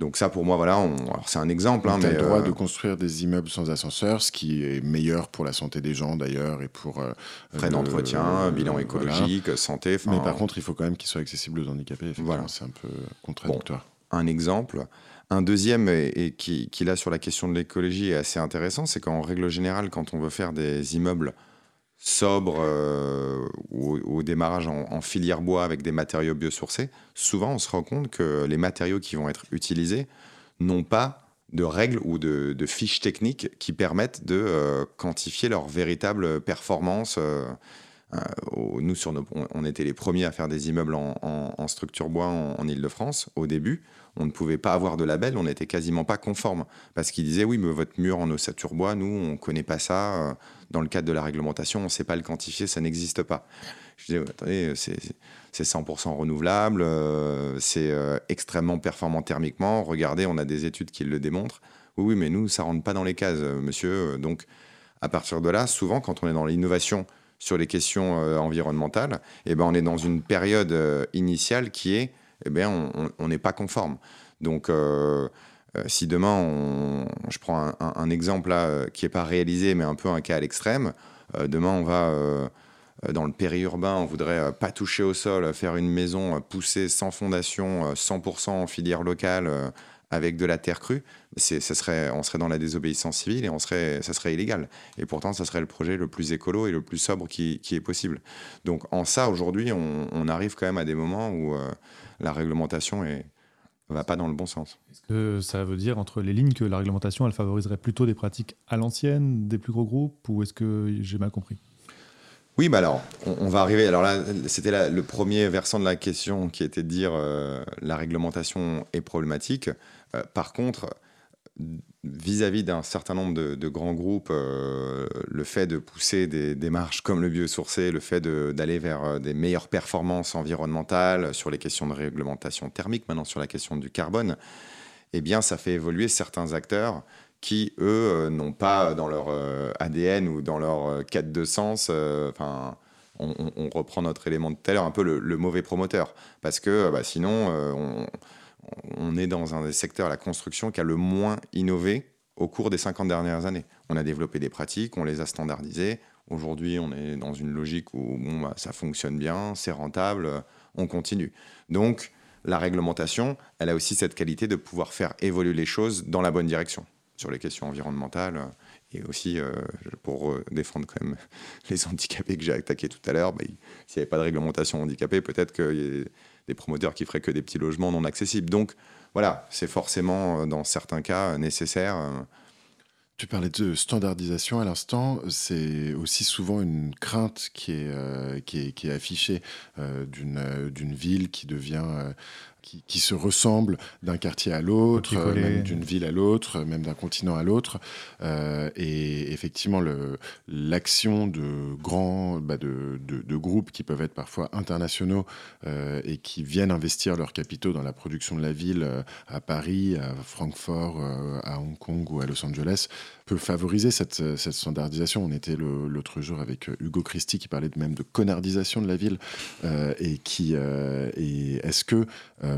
Donc ça, pour moi, voilà, c'est un exemple. Hein, mais le droit euh, de construire des immeubles sans ascenseur, ce qui est meilleur pour la santé des gens d'ailleurs et pour euh, frais d'entretien, bilan écologique, santé. Mais par contre, il faut quand même qu'il soit accessible aux handicapés. Voilà. C'est un peu contradictoire. un exemple. Un deuxième, et, qui, qui là sur la question de l'écologie est assez intéressant, c'est qu'en règle générale, quand on veut faire des immeubles sobre euh, ou au, démarrage en, filière bois avec des matériaux biosourcés, souvent on se rend compte que les matériaux qui vont être utilisés n'ont pas de règles ou de, fiches techniques qui permettent de euh, quantifier leur véritable performance. Euh, nous, sur on, était les premiers à faire des immeubles en, structure bois en, en Ile-de-France au début on ne pouvait pas avoir de label, on n'était quasiment pas conforme. Parce qu'ils disaient, oui, mais votre mur en ossature bois, nous, on ne connaît pas ça. Euh, dans le cadre de la réglementation, on ne sait pas le quantifier, ça n'existe pas. Je disais, attendez, c'est 100% renouvelable, euh, c'est euh, extrêmement performant thermiquement. Regardez, on a des études qui le démontrent. Oui, oui, mais nous, ça rentre pas dans les cases, monsieur. Donc, à partir de là, souvent, quand on est dans l'innovation sur les questions environnementales, eh ben, on est dans une période initiale qui est eh bien, on n'est pas conforme. Donc, euh, euh, si demain, je prends un, exemple là, euh, qui n'est pas réalisé, mais un peu un cas à l'extrême, demain, on va dans le périurbain, on voudrait pas toucher au sol, faire une maison poussée sans fondation, 100% en filière locale, avec de la terre crue, ça serait, on serait dans la désobéissance civile et on serait, ça serait illégal. Et pourtant, ça serait le projet le plus écolo et le plus sobre qui, est possible. Donc en ça, aujourd'hui, on, arrive quand même à des moments où la réglementation ne va pas dans le bon sens. Est-ce que ça veut dire entre les lignes que la réglementation, elle favoriserait plutôt des pratiques à l'ancienne, des plus gros groupes, ou est-ce que j'ai mal compris? Oui, bah alors, on, va arriver. Alors là, c'était le premier versant de la question qui était de dire euh, la réglementation est problématique. Euh, par contre, vis-à-vis d'un certain nombre de, grands groupes, euh, le fait de pousser des démarches comme le biosourcé, le fait d'aller vers des meilleures performances environnementales sur les questions de réglementation thermique, maintenant sur la question du carbone, eh bien, ça fait évoluer certains acteurs qui, eux, euh, n'ont pas dans leur euh, ADN ou dans leur euh, quête de sens, on, reprend notre élément de tout à l'heure, un peu le, mauvais promoteur. Parce que bah, sinon, on, est dans un des secteurs, la construction, qui a le moins innové au cours des 50 dernières années. On a développé des pratiques, on les a standardisées. Aujourd'hui, on est dans une logique où bah, ça fonctionne bien, c'est rentable, on continue. Donc, la réglementation, elle a aussi cette qualité de pouvoir faire évoluer les choses dans la bonne direction sur les questions environnementales euh, et aussi euh, pour euh, défendre quand même les handicapés que j'ai attaqués tout à l'heure. Bah, s'il n'y avait pas de réglementation handicapée, peut-être y a des promoteurs qui feraient que des petits logements non accessibles. Donc voilà, c'est forcément dans certains cas nécessaire. Tu parlais de standardisation à l'instant, c'est aussi souvent une crainte qui est, qui est, qui est affichée d'une ville qui devient qui, se ressemblent d'un quartier à l'autre, euh, d'une ville à l'autre, même d'un continent à l'autre. Euh, et effectivement, l'action de grands bah de, de, groupes qui peuvent être parfois internationaux euh, et qui viennent investir leurs capitaux dans la production de la ville à Paris, à Francfort, à Hong Kong ou à Los Angeles peut favoriser cette, cette standardisation. On était l'autre jour avec Hugo Christie qui parlait même de connardisation de la ville et qui et est-ce que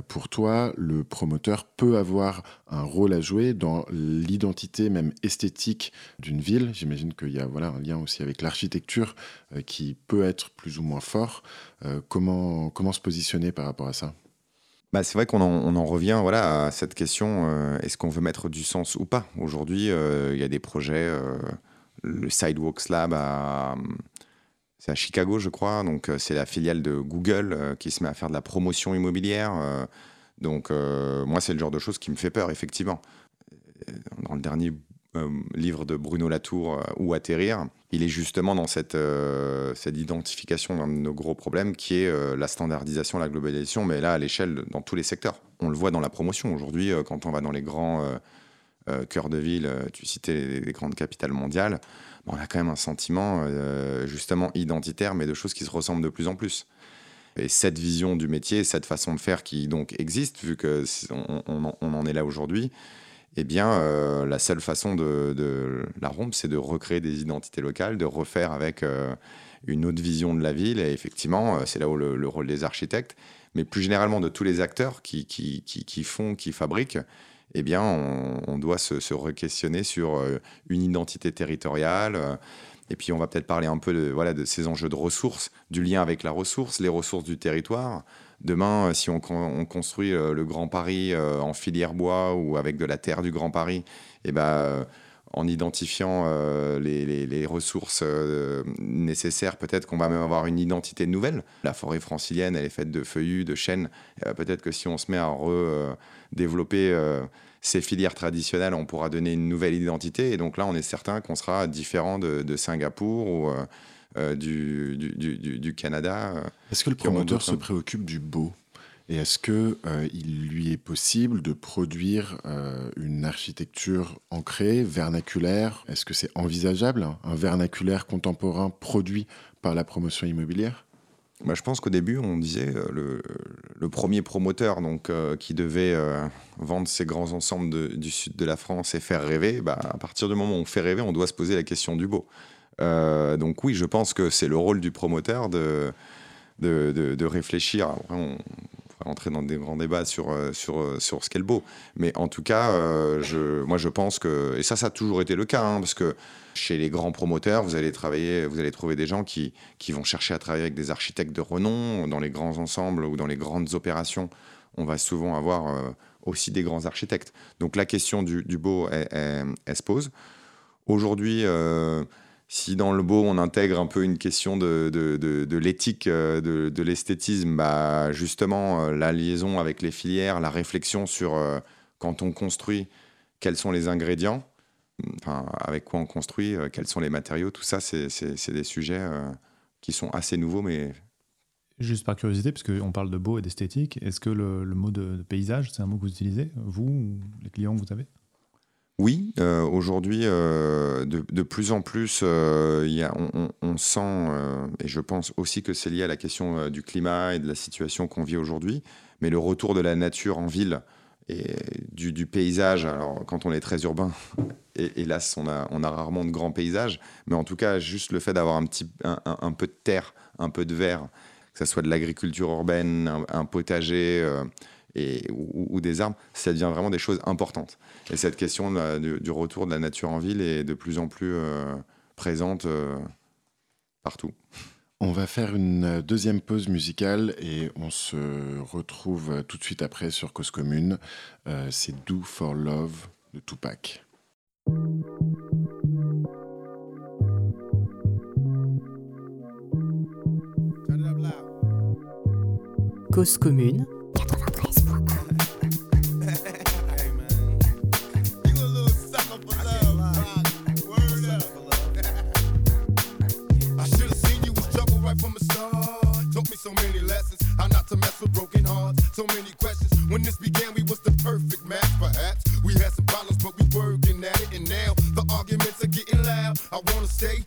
pour toi, le promoteur peut avoir un rôle à jouer dans l'identité même esthétique d'une ville? J'imagine qu'il y a voilà, un lien aussi avec l'architecture euh, qui peut être plus ou moins fort. Euh, comment, comment se positionner par rapport à ça? Bah, c'est vrai qu'on en, revient voilà, à cette question, euh, est-ce qu'on veut mettre du sens ou pas? Aujourd'hui, il y a des projets, le Sidewalks Lab c'est à Chicago, je crois. Donc, euh, c'est la filiale de Google euh, qui se met à faire de la promotion immobilière. Euh. donc, moi, c'est le genre de choses qui me fait peur, effectivement. Dans le dernier livre de Bruno Latour, Où atterrir, il est justement dans cette, cette identification d'un de nos gros problèmes qui est la standardisation, la globalisation, mais là, à l'échelle, dans tous les secteurs. On le voit dans la promotion. Aujourd'hui, quand on va dans les grands cœurs de ville, tu citais les grandes capitales mondiales, on a quand même un sentiment euh, justement identitaire, mais de choses qui se ressemblent de plus en plus. Et cette vision du métier, cette façon de faire qui donc existe, vu que on, en est là aujourd'hui, eh bien, euh, la seule façon de, la rompre, c'est de recréer des identités locales, de refaire avec euh, une autre vision de la ville. Et effectivement, c'est là où le, rôle des architectes, mais plus généralement de tous les acteurs qui, font, qui fabriquent, eh bien, on, doit se, re-questionner sur euh, une identité territoriale. Euh, et puis, on va peut-être parler un peu de ces enjeux de ressources, du lien avec la ressource, les ressources du territoire. Demain, euh, si on, construit le Grand Paris en filière bois ou avec de la terre du Grand Paris, eh ben, en identifiant les, ressources nécessaires, peut-être qu'on va même avoir une identité nouvelle. La forêt francilienne, elle est faite de feuillus, de chênes. peut-être que si on se met à re développer euh, ces filières traditionnelles, on pourra donner une nouvelle identité. Et donc là, on est certain qu'on sera différent de, Singapour ou euh, euh, du, du, Canada. Est-ce que le promoteur se préoccupe du beau? Et est-ce qu'il il lui est possible de produire une architecture ancrée, vernaculaire? Est-ce que c'est envisageable, un vernaculaire contemporain produit par la promotion immobilière? Bah, je pense qu'au début, on disait euh, le, premier promoteur donc, euh, qui devait euh, vendre ces grands ensembles du sud de la France et faire rêver, bah, à partir du moment où on fait rêver, on doit se poser la question du beau. Donc oui, je pense que c'est le rôle du promoteur de, de, de, réfléchir. Après, on, entrer dans des grands débats sur, sur, sur ce qu'est le beau. Mais en tout cas, je, moi je pense que, et ça, ça a toujours été le cas, hein, parce que chez les grands promoteurs, vous allez travailler, vous allez trouver des gens qui, qui vont chercher à travailler avec des architectes de renom dans les grands ensembles ou dans les grandes opérations. On va souvent avoir, euh, aussi des grands architectes. Donc la question du, beau, elle, se pose. Aujourd'hui, si dans le beau, on intègre un peu une question de, de, l'éthique, de, de l'esthétisme, bah, justement, la liaison avec les filières, la réflexion sur quand on construit, quels sont les ingrédients, enfin, avec quoi on construit, quels sont les matériaux, tout ça, c'est des sujets qui sont assez nouveaux, mais Juste par curiosité, parce qu'on parle de beau et d'esthétique, est-ce que le, mot de, paysage, c'est un mot que vous utilisez, vous ou les clients que vous avez? Oui, euh, aujourd'hui, euh, de, plus en plus, euh, on, sent, et je pense aussi que c'est lié à la question du climat et de la situation qu'on vit aujourd'hui, mais le retour de la nature en ville et du, paysage, alors quand on est très urbain, hélas, on a, rarement de grands paysages, mais en tout cas, juste le fait d'avoir un, petit, un peu de terre, un peu de verre, que ce soit de l'agriculture urbaine, un, potager et, ou, des arbres, ça devient vraiment des choses importantes. Et cette question du, retour de la nature en ville est de plus en plus euh, présente euh, partout. On va faire une deuxième pause musicale et on se retrouve tout de suite après sur Cause Commune. C'est Do for Love de Tupac. Cause commune so many questions. When this began, we was the perfect match, perhaps. We had some problems, but we working at it. And now the arguments are getting loud. I wanna stay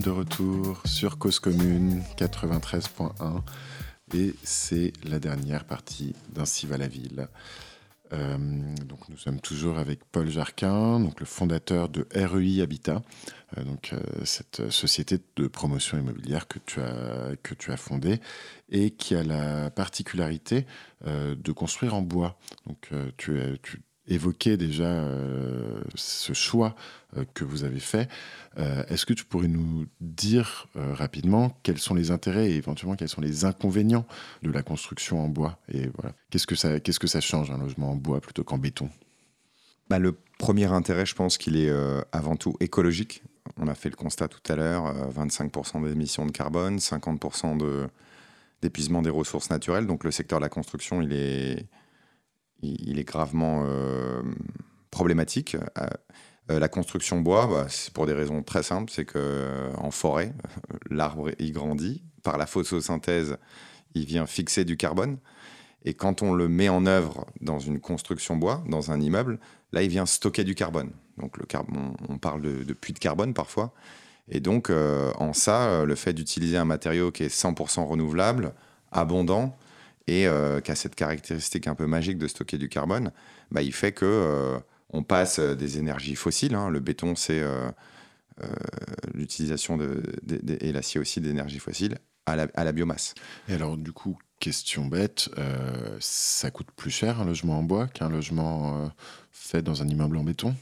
de retour sur Cause Commune 93.1 et c'est la dernière partie d'Ainsi va la ville. Euh, donc nous sommes toujours avec Paul Jarquin, donc le fondateur de REI Habitat, euh, donc euh, cette société de promotion immobilière que tu as que tu as fondée et qui a la particularité de construire en bois. Donc tu, tu évoqué déjà euh, ce choix euh, que vous avez fait. Euh, est-ce que tu pourrais nous dire rapidement quels sont les intérêts et éventuellement quels sont les inconvénients de la construction en bois Et voilà, qu'est-ce que ça, que ça change un logement en bois plutôt qu'en béton? Bah, le premier intérêt, je pense qu'il est avant tout écologique. On a fait le constat tout à l'heure 25% d'émissions de carbone, 50% de, d'épuisement des ressources naturelles. Donc le secteur de la construction, il est, il, est gravement euh, problématique. Euh, euh, la construction bois, bah, c'est pour des raisons très simples, c'est que en forêt, l'arbre il grandit, par la photosynthèse, il vient fixer du carbone. Et quand on le met en œuvre dans une construction bois, dans un immeuble, là, il vient stocker du carbone. Donc, on parle de, puits de carbone parfois. Et donc, en ça, le fait d'utiliser un matériau qui est 100% renouvelable, abondant, et euh, qui a cette caractéristique un peu magique de stocker du carbone, bah, il fait que euh, on passe des énergies fossiles. Hein. Le béton, c'est euh, l'utilisation de, et l'acier aussi d'énergie fossile à la, à la, biomasse. Et alors, du coup, question bête, ça coûte plus cher un logement en bois qu'un logement fait dans un immeuble en béton?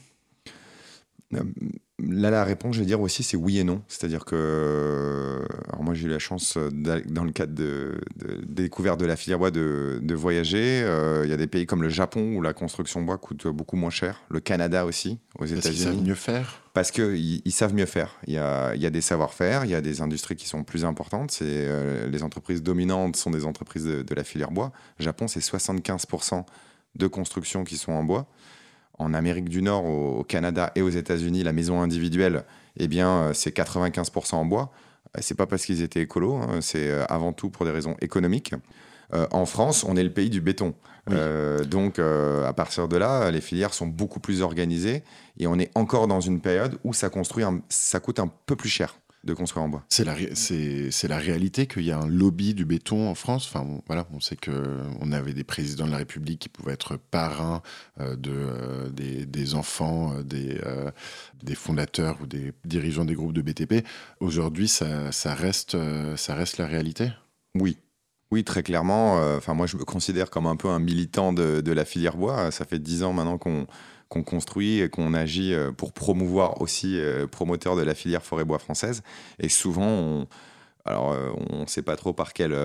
Là, la réponse, je vais dire aussi, c'est oui et non. C'est-à-dire que, alors moi, j'ai eu la chance, dans le cadre de, de, découverte de la filière bois, de, voyager. Euh, il y a des pays comme le Japon où la construction bois coûte beaucoup moins cher. Le Canada aussi, aux États-Unis. Parce qu'ils savent mieux faire Parce qu'ils ils savent mieux faire. Il y a, il y a des savoir-faire, il y a des industries qui sont plus importantes. C'est, euh, les entreprises dominantes sont des entreprises de, de la filière bois. Le Japon, c'est 75% de constructions qui sont en bois en Amérique du Nord, au, Canada et aux États-Unis, la maison individuelle, eh bien, euh, c'est 95% en bois. Euh, c'est pas parce qu'ils étaient écolos, hein, c'est euh, avant tout pour des raisons économiques. en France, on est le pays du béton. donc, à partir de là, les filières sont beaucoup plus organisées et on est encore dans une période où ça, construit ça coûte un peu plus cher de construire en bois. C'est la, c'est, la réalité qu'il y a un lobby du béton en France. Enfin, voilà, on sait qu'on avait des présidents de la République qui pouvaient être parrains euh, de, euh, des, enfants euh, des, des fondateurs ou des dirigeants des groupes de BTP. Aujourd'hui, ça, ça, reste, ça reste la réalité? Oui, oui, très clairement. Enfin, moi, je me considère comme un peu un militant de, de la filière bois. Ça fait dix ans maintenant qu'on qu'on construit et qu'on agit euh, pour promouvoir aussi, euh, promoteur de la filière forêt-bois française. Et souvent, on, alors euh, on ne sait pas trop par quelle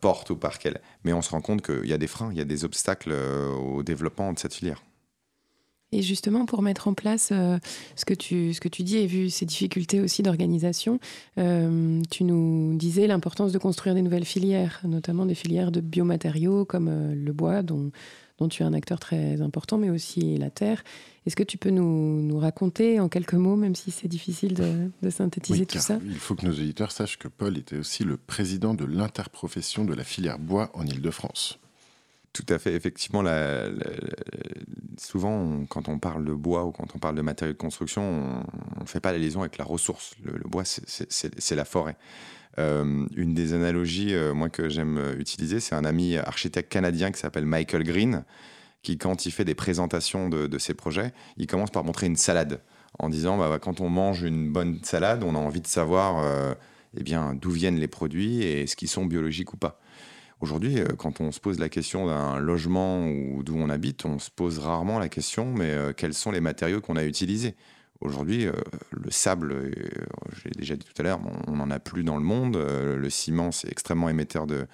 porte ou par quelle, mais on se rend compte qu'il y a des freins, il y a des obstacles au développement de cette filière. Et justement, pour mettre en place ce, que tu, ce que tu dis et vu ces difficultés aussi d'organisation, tu nous disais l'importance de construire des nouvelles filières, notamment des filières de biomatériaux comme le bois, dont dont tu es un acteur très important, mais aussi la Terre. Est-ce que tu peux nous, raconter en quelques mots, même si c'est difficile de, synthétiser tout ça? Il faut que nos auditeurs sachent que Paul était aussi le président de l'interprofession de la filière bois en Ile-de-France. Tout à fait, effectivement, souvent quand on parle de bois ou quand on parle de matériaux de construction, on ne fait pas la liaison avec la ressource. Le, le bois, c'est la forêt. Euh, une des analogies, euh, moi, que j'aime euh, utiliser, c'est un ami architecte canadien qui s'appelle Michael Green, qui, quand il fait des présentations de, ses projets, il commence par montrer une salade en disant bah, bah, quand on mange une bonne salade, on a envie de savoir eh d'où viennent les produits et est-ce qu'ils sont biologiques ou pas. Aujourd'hui, quand on se pose la question d'un logement ou d'où on habite, on se pose rarement la question mais quels sont les matériaux qu'on a utilisés? Aujourd'hui, euh, le sable, euh, je l'ai déjà dit tout à l'heure, on n'en a plus dans le monde. Euh, le ciment, c'est extrêmement émetteur de,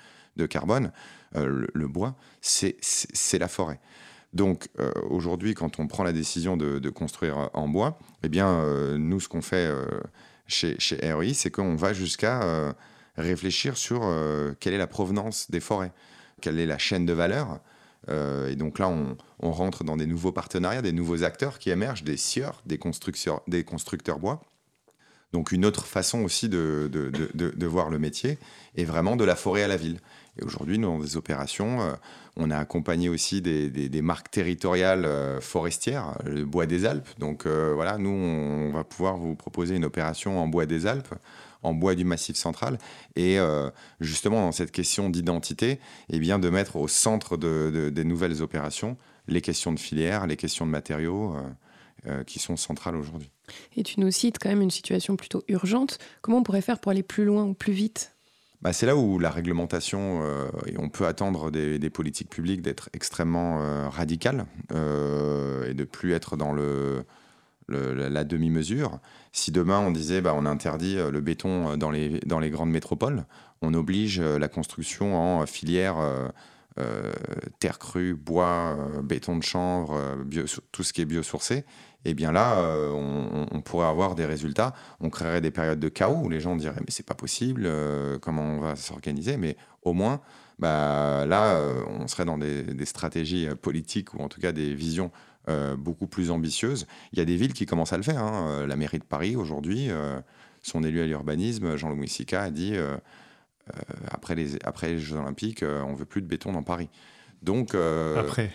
carbone. Le, bois, c'est la forêt. Donc aujourd'hui, quand on prend la décision de, construire en bois, eh bien, nous, ce qu'on fait chez, chez ROI, c'est qu'on va jusqu'à réfléchir sur quelle est la provenance des forêts, quelle est la chaîne de valeur euh, et donc là, on, rentre dans des nouveaux partenariats, des nouveaux acteurs qui émergent, des sieurs, des constructeurs, des constructeurs bois. Donc une autre façon aussi de, voir le métier est vraiment de la forêt à la ville. Et aujourd'hui, dans des opérations, euh, on a accompagné aussi des, marques territoriales euh, forestières, le bois des Alpes. Donc voilà, nous, on va pouvoir vous proposer une opération en bois des Alpes, en bois du Massif central. Et justement, dans cette question d'identité, eh bien, de mettre au centre des nouvelles opérations les questions de filière, les questions de matériaux. qui sont centrales aujourd'hui. Et tu nous cites quand même une situation plutôt urgente. Comment on pourrait faire pour aller plus loin ou plus vite? Bah, c'est là où la réglementation, euh, et on peut attendre des, politiques publiques d'être extrêmement euh, radicales euh, et de plus être dans le, la demi-mesure. Si demain on disait bah, on interdit le béton dans les, dans les grandes métropoles, on oblige la construction en filière terre crue, bois, béton de chanvre, tout ce qui est biosourcé, eh bien là, euh, on, pourrait avoir des résultats. On créerait des périodes de chaos où les gens diraient mais c'est pas possible, euh, comment on va s'organiser? Mais au moins, bah, là, euh, on serait dans des, stratégies politiques ou en tout cas des visions beaucoup plus ambitieuses. Il y a des villes qui commencent à le faire. Hein. La mairie de Paris aujourd'hui, son élu à l'urbanisme, Jean-Louis Sica, a dit après, les, après les Jeux Olympiques, on veut plus de béton dans Paris. Donc après.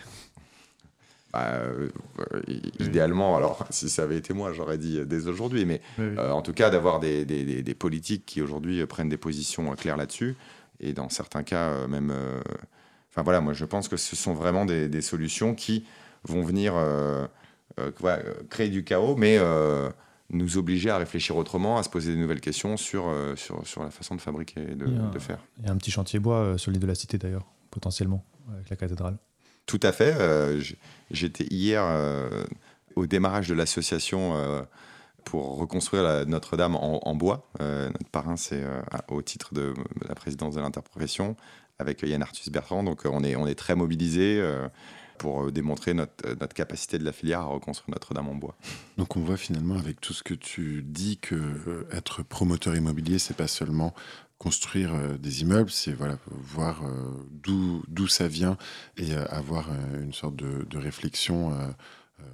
Bah, euh, idéalement, alors si ça avait été moi, j'aurais dit dès aujourd'hui, mais euh, en tout cas d'avoir des, des, des, politiques qui aujourd'hui prennent des positions claires là-dessus, et dans certains cas euh, même... Enfin voilà, moi je pense que ce sont vraiment des, solutions qui vont venir créer du chaos, mais nous obliger à réfléchir autrement, à se poser des nouvelles questions sur, sur, sur la façon de fabriquer et de, de faire. Il y a un petit chantier bois sur l'île de la Cité d'ailleurs, potentiellement, avec la cathédrale. Tout à fait. Euh, j'étais hier euh, au démarrage de l'association euh, pour reconstruire Notre-Dame en, bois. notre parrain, c'est au titre de la présidence de l'interprofession avec Yann Arthus Bertrand. Donc on est, on est très mobilisés pour démontrer notre, notre, capacité de la filière à reconstruire Notre-Dame en bois. Donc on voit finalement avec tout ce que tu dis que être promoteur immobilier, c'est pas seulement construire euh, des immeubles, c'est voilà, voir euh, d'où ça vient et euh, avoir une sorte de, réflexion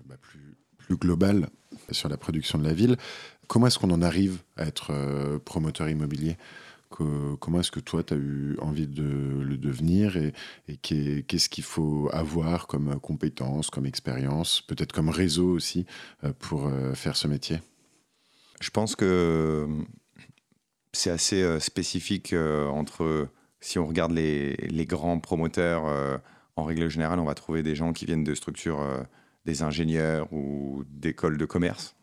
bah, plus, plus globale sur la production de la ville. Comment est-ce qu'on en arrive à être promoteur immobilier? Comment est-ce que toi, tu as eu envie de le devenir et, qu'est-ce qu'il faut avoir comme compétences, comme expérience, peut-être comme réseau aussi pour faire ce métier? Je pense que c'est assez euh, spécifique euh, entre, si on regarde les, grands promoteurs, euh, en règle générale, on va trouver des gens qui viennent de structures, des ingénieurs ou d'écoles de commerce.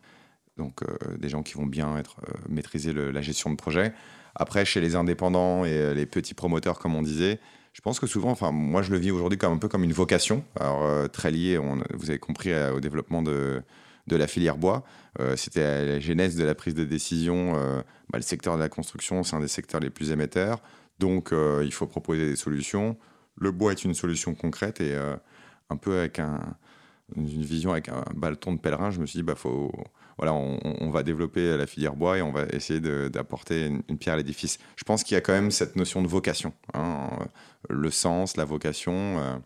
Donc des gens qui vont bien être, maîtriser la gestion de projet. Après, chez les indépendants et les petits promoteurs, comme on disait, je pense que souvent, enfin, moi je le vis aujourd'hui comme un peu comme une vocation. Alors, très lié, vous avez compris, au développement de, de la filière bois. Euh, c'était la genèse de la prise de décision. Euh, bah, le secteur de la construction, c'est un des secteurs les plus émetteurs. Donc, euh, il faut proposer des solutions. Le bois est une solution concrète et un peu avec une vision avec un bâton de pèlerin, je me suis dit, bah, faut, voilà, on, va développer la filière bois et on va essayer d'apporter une, pierre à l'édifice. Je pense qu'il y a quand même cette notion de vocation, hein, le sens, la vocation,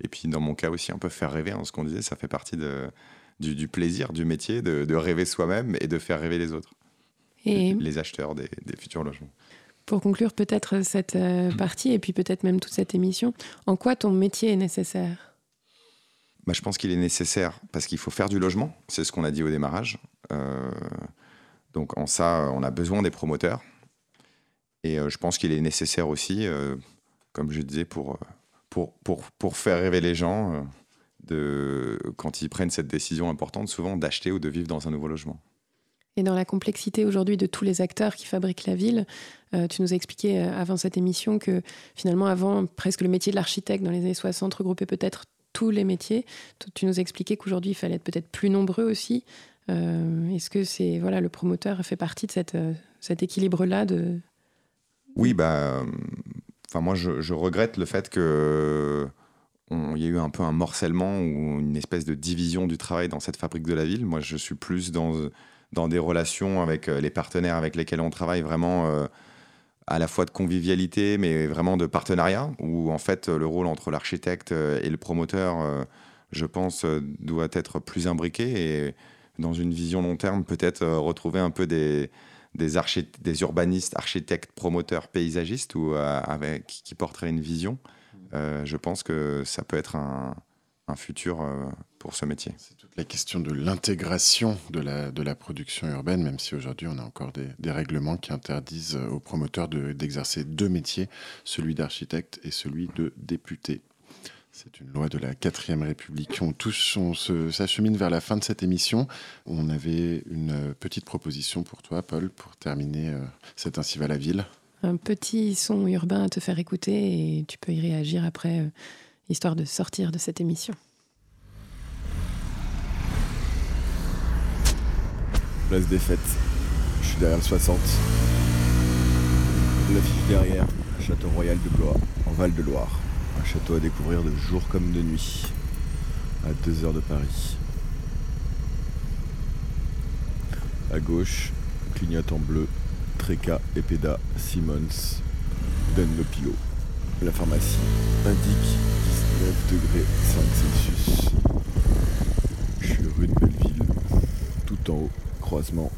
et puis dans mon cas aussi un peu faire rêver, hein, ce qu'on disait, ça fait partie de, du, plaisir du métier, de, rêver soi-même et de faire rêver les autres, et les acheteurs des, futurs logements. Pour conclure peut-être cette euh, partie et puis peut-être même toute cette émission, en quoi ton métier est nécessaire? Bah, Je pense qu'il est nécessaire parce qu'il faut faire du logement, c'est ce qu'on a dit au démarrage. Euh, donc en ça, on a besoin des promoteurs. Et euh, je pense qu'il est nécessaire aussi, comme je disais, pour, pour, pour, pour faire rêver les gens de, quand ils prennent cette décision importante, souvent d'acheter ou de vivre dans un nouveau logement. Et dans la complexité aujourd'hui de tous les acteurs qui fabriquent la ville, euh, tu nous as expliqué euh, avant cette émission que finalement, avant, presque le métier de l'architecte dans les années 60 regroupait peut-être tous les métiers. Tu nous as expliqué qu'aujourd'hui, il fallait être peut-être plus nombreux aussi. Euh, est-ce que c'est voilà le promoteur fait partie de cette, cet équilibre-là de... Oui, bah, enfin moi, je, regrette le fait que il y a eu un peu un morcellement ou une espèce de division du travail dans cette fabrique de la ville. Moi, je suis plus dans, dans des relations avec euh, les partenaires avec lesquels on travaille vraiment euh, à la fois de convivialité, mais vraiment de partenariat, où en fait le rôle entre l'architecte euh, et le promoteur, je pense, doit être plus imbriqué dans une vision long terme, peut-être retrouver un peu des, des, des urbanistes, architectes, promoteurs, paysagistes ou avec, qui porteraient une vision. je pense que ça peut être un, un futur pour ce métier. C'est toute la question de l'intégration de la, de la production urbaine, même si aujourd'hui on a encore des, des, règlements qui interdisent aux promoteurs d'exercer deux métiers, celui d'architecte et celui de député. C'est une loi de la 4ème République. On, touche, on s'achemine vers la fin de cette émission. On avait une petite proposition pour toi, Paul, pour terminer euh, cet Ainsi va la ville. Un petit son urbain à te faire écouter et tu peux y réagir après, euh, histoire de sortir de cette émission. place des fêtes. Je suis derrière le 60. L'affiche derrière, Château Royal de Blois, en Val-de-Loire. Un château à découvrir de jour comme de nuit, à 2 heures de Paris. À gauche, clignote en bleu, Treca, Epeda, Simmons, Dunlopilo. La pharmacie indique 19 degrés 5 Celsius. Je suis rue de Belleville, tout en haut croisement,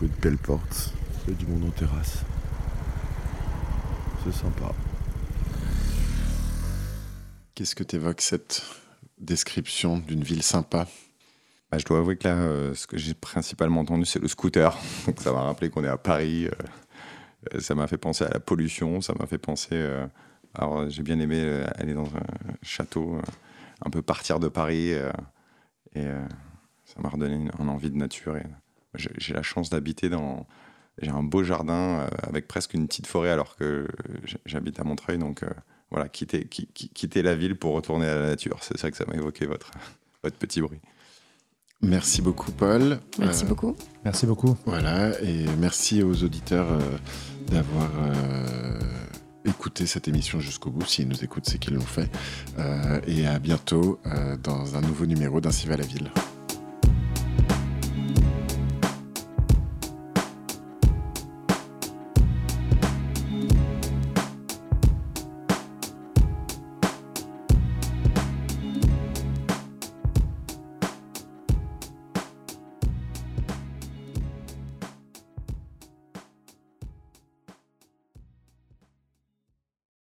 rue de Belleporte. Il y a du monde en terrasse. C'est sympa. Qu'est-ce que t'évoques cette description d'une ville sympa? Bah, Je dois avouer que là, euh, ce que j'ai principalement entendu, c'est le scooter. Donc ça m'a rappelé qu'on est à Paris. Euh, euh, ça m'a fait penser à la pollution. Ça m'a fait penser. alors j'ai bien aimé aller dans un château, un peu partir de Paris. et ça m'a redonné une, envie de nature. J'ai la chance d'habiter dans. J'ai un beau jardin avec presque une petite forêt alors que j'habite à Montreuil. Donc voilà, quitter, quitter la ville pour retourner à la nature. C'est ça que ça m'a évoqué votre, votre petit bruit. Merci beaucoup, Paul. Merci euh, beaucoup. Merci beaucoup. Voilà, et merci aux auditeurs d'avoir écouté cette émission jusqu'au bout. S'ils nous écoutent, c'est qu'ils l'ont fait. et à bientôt dans un nouveau numéro d'Ainsi va la ville.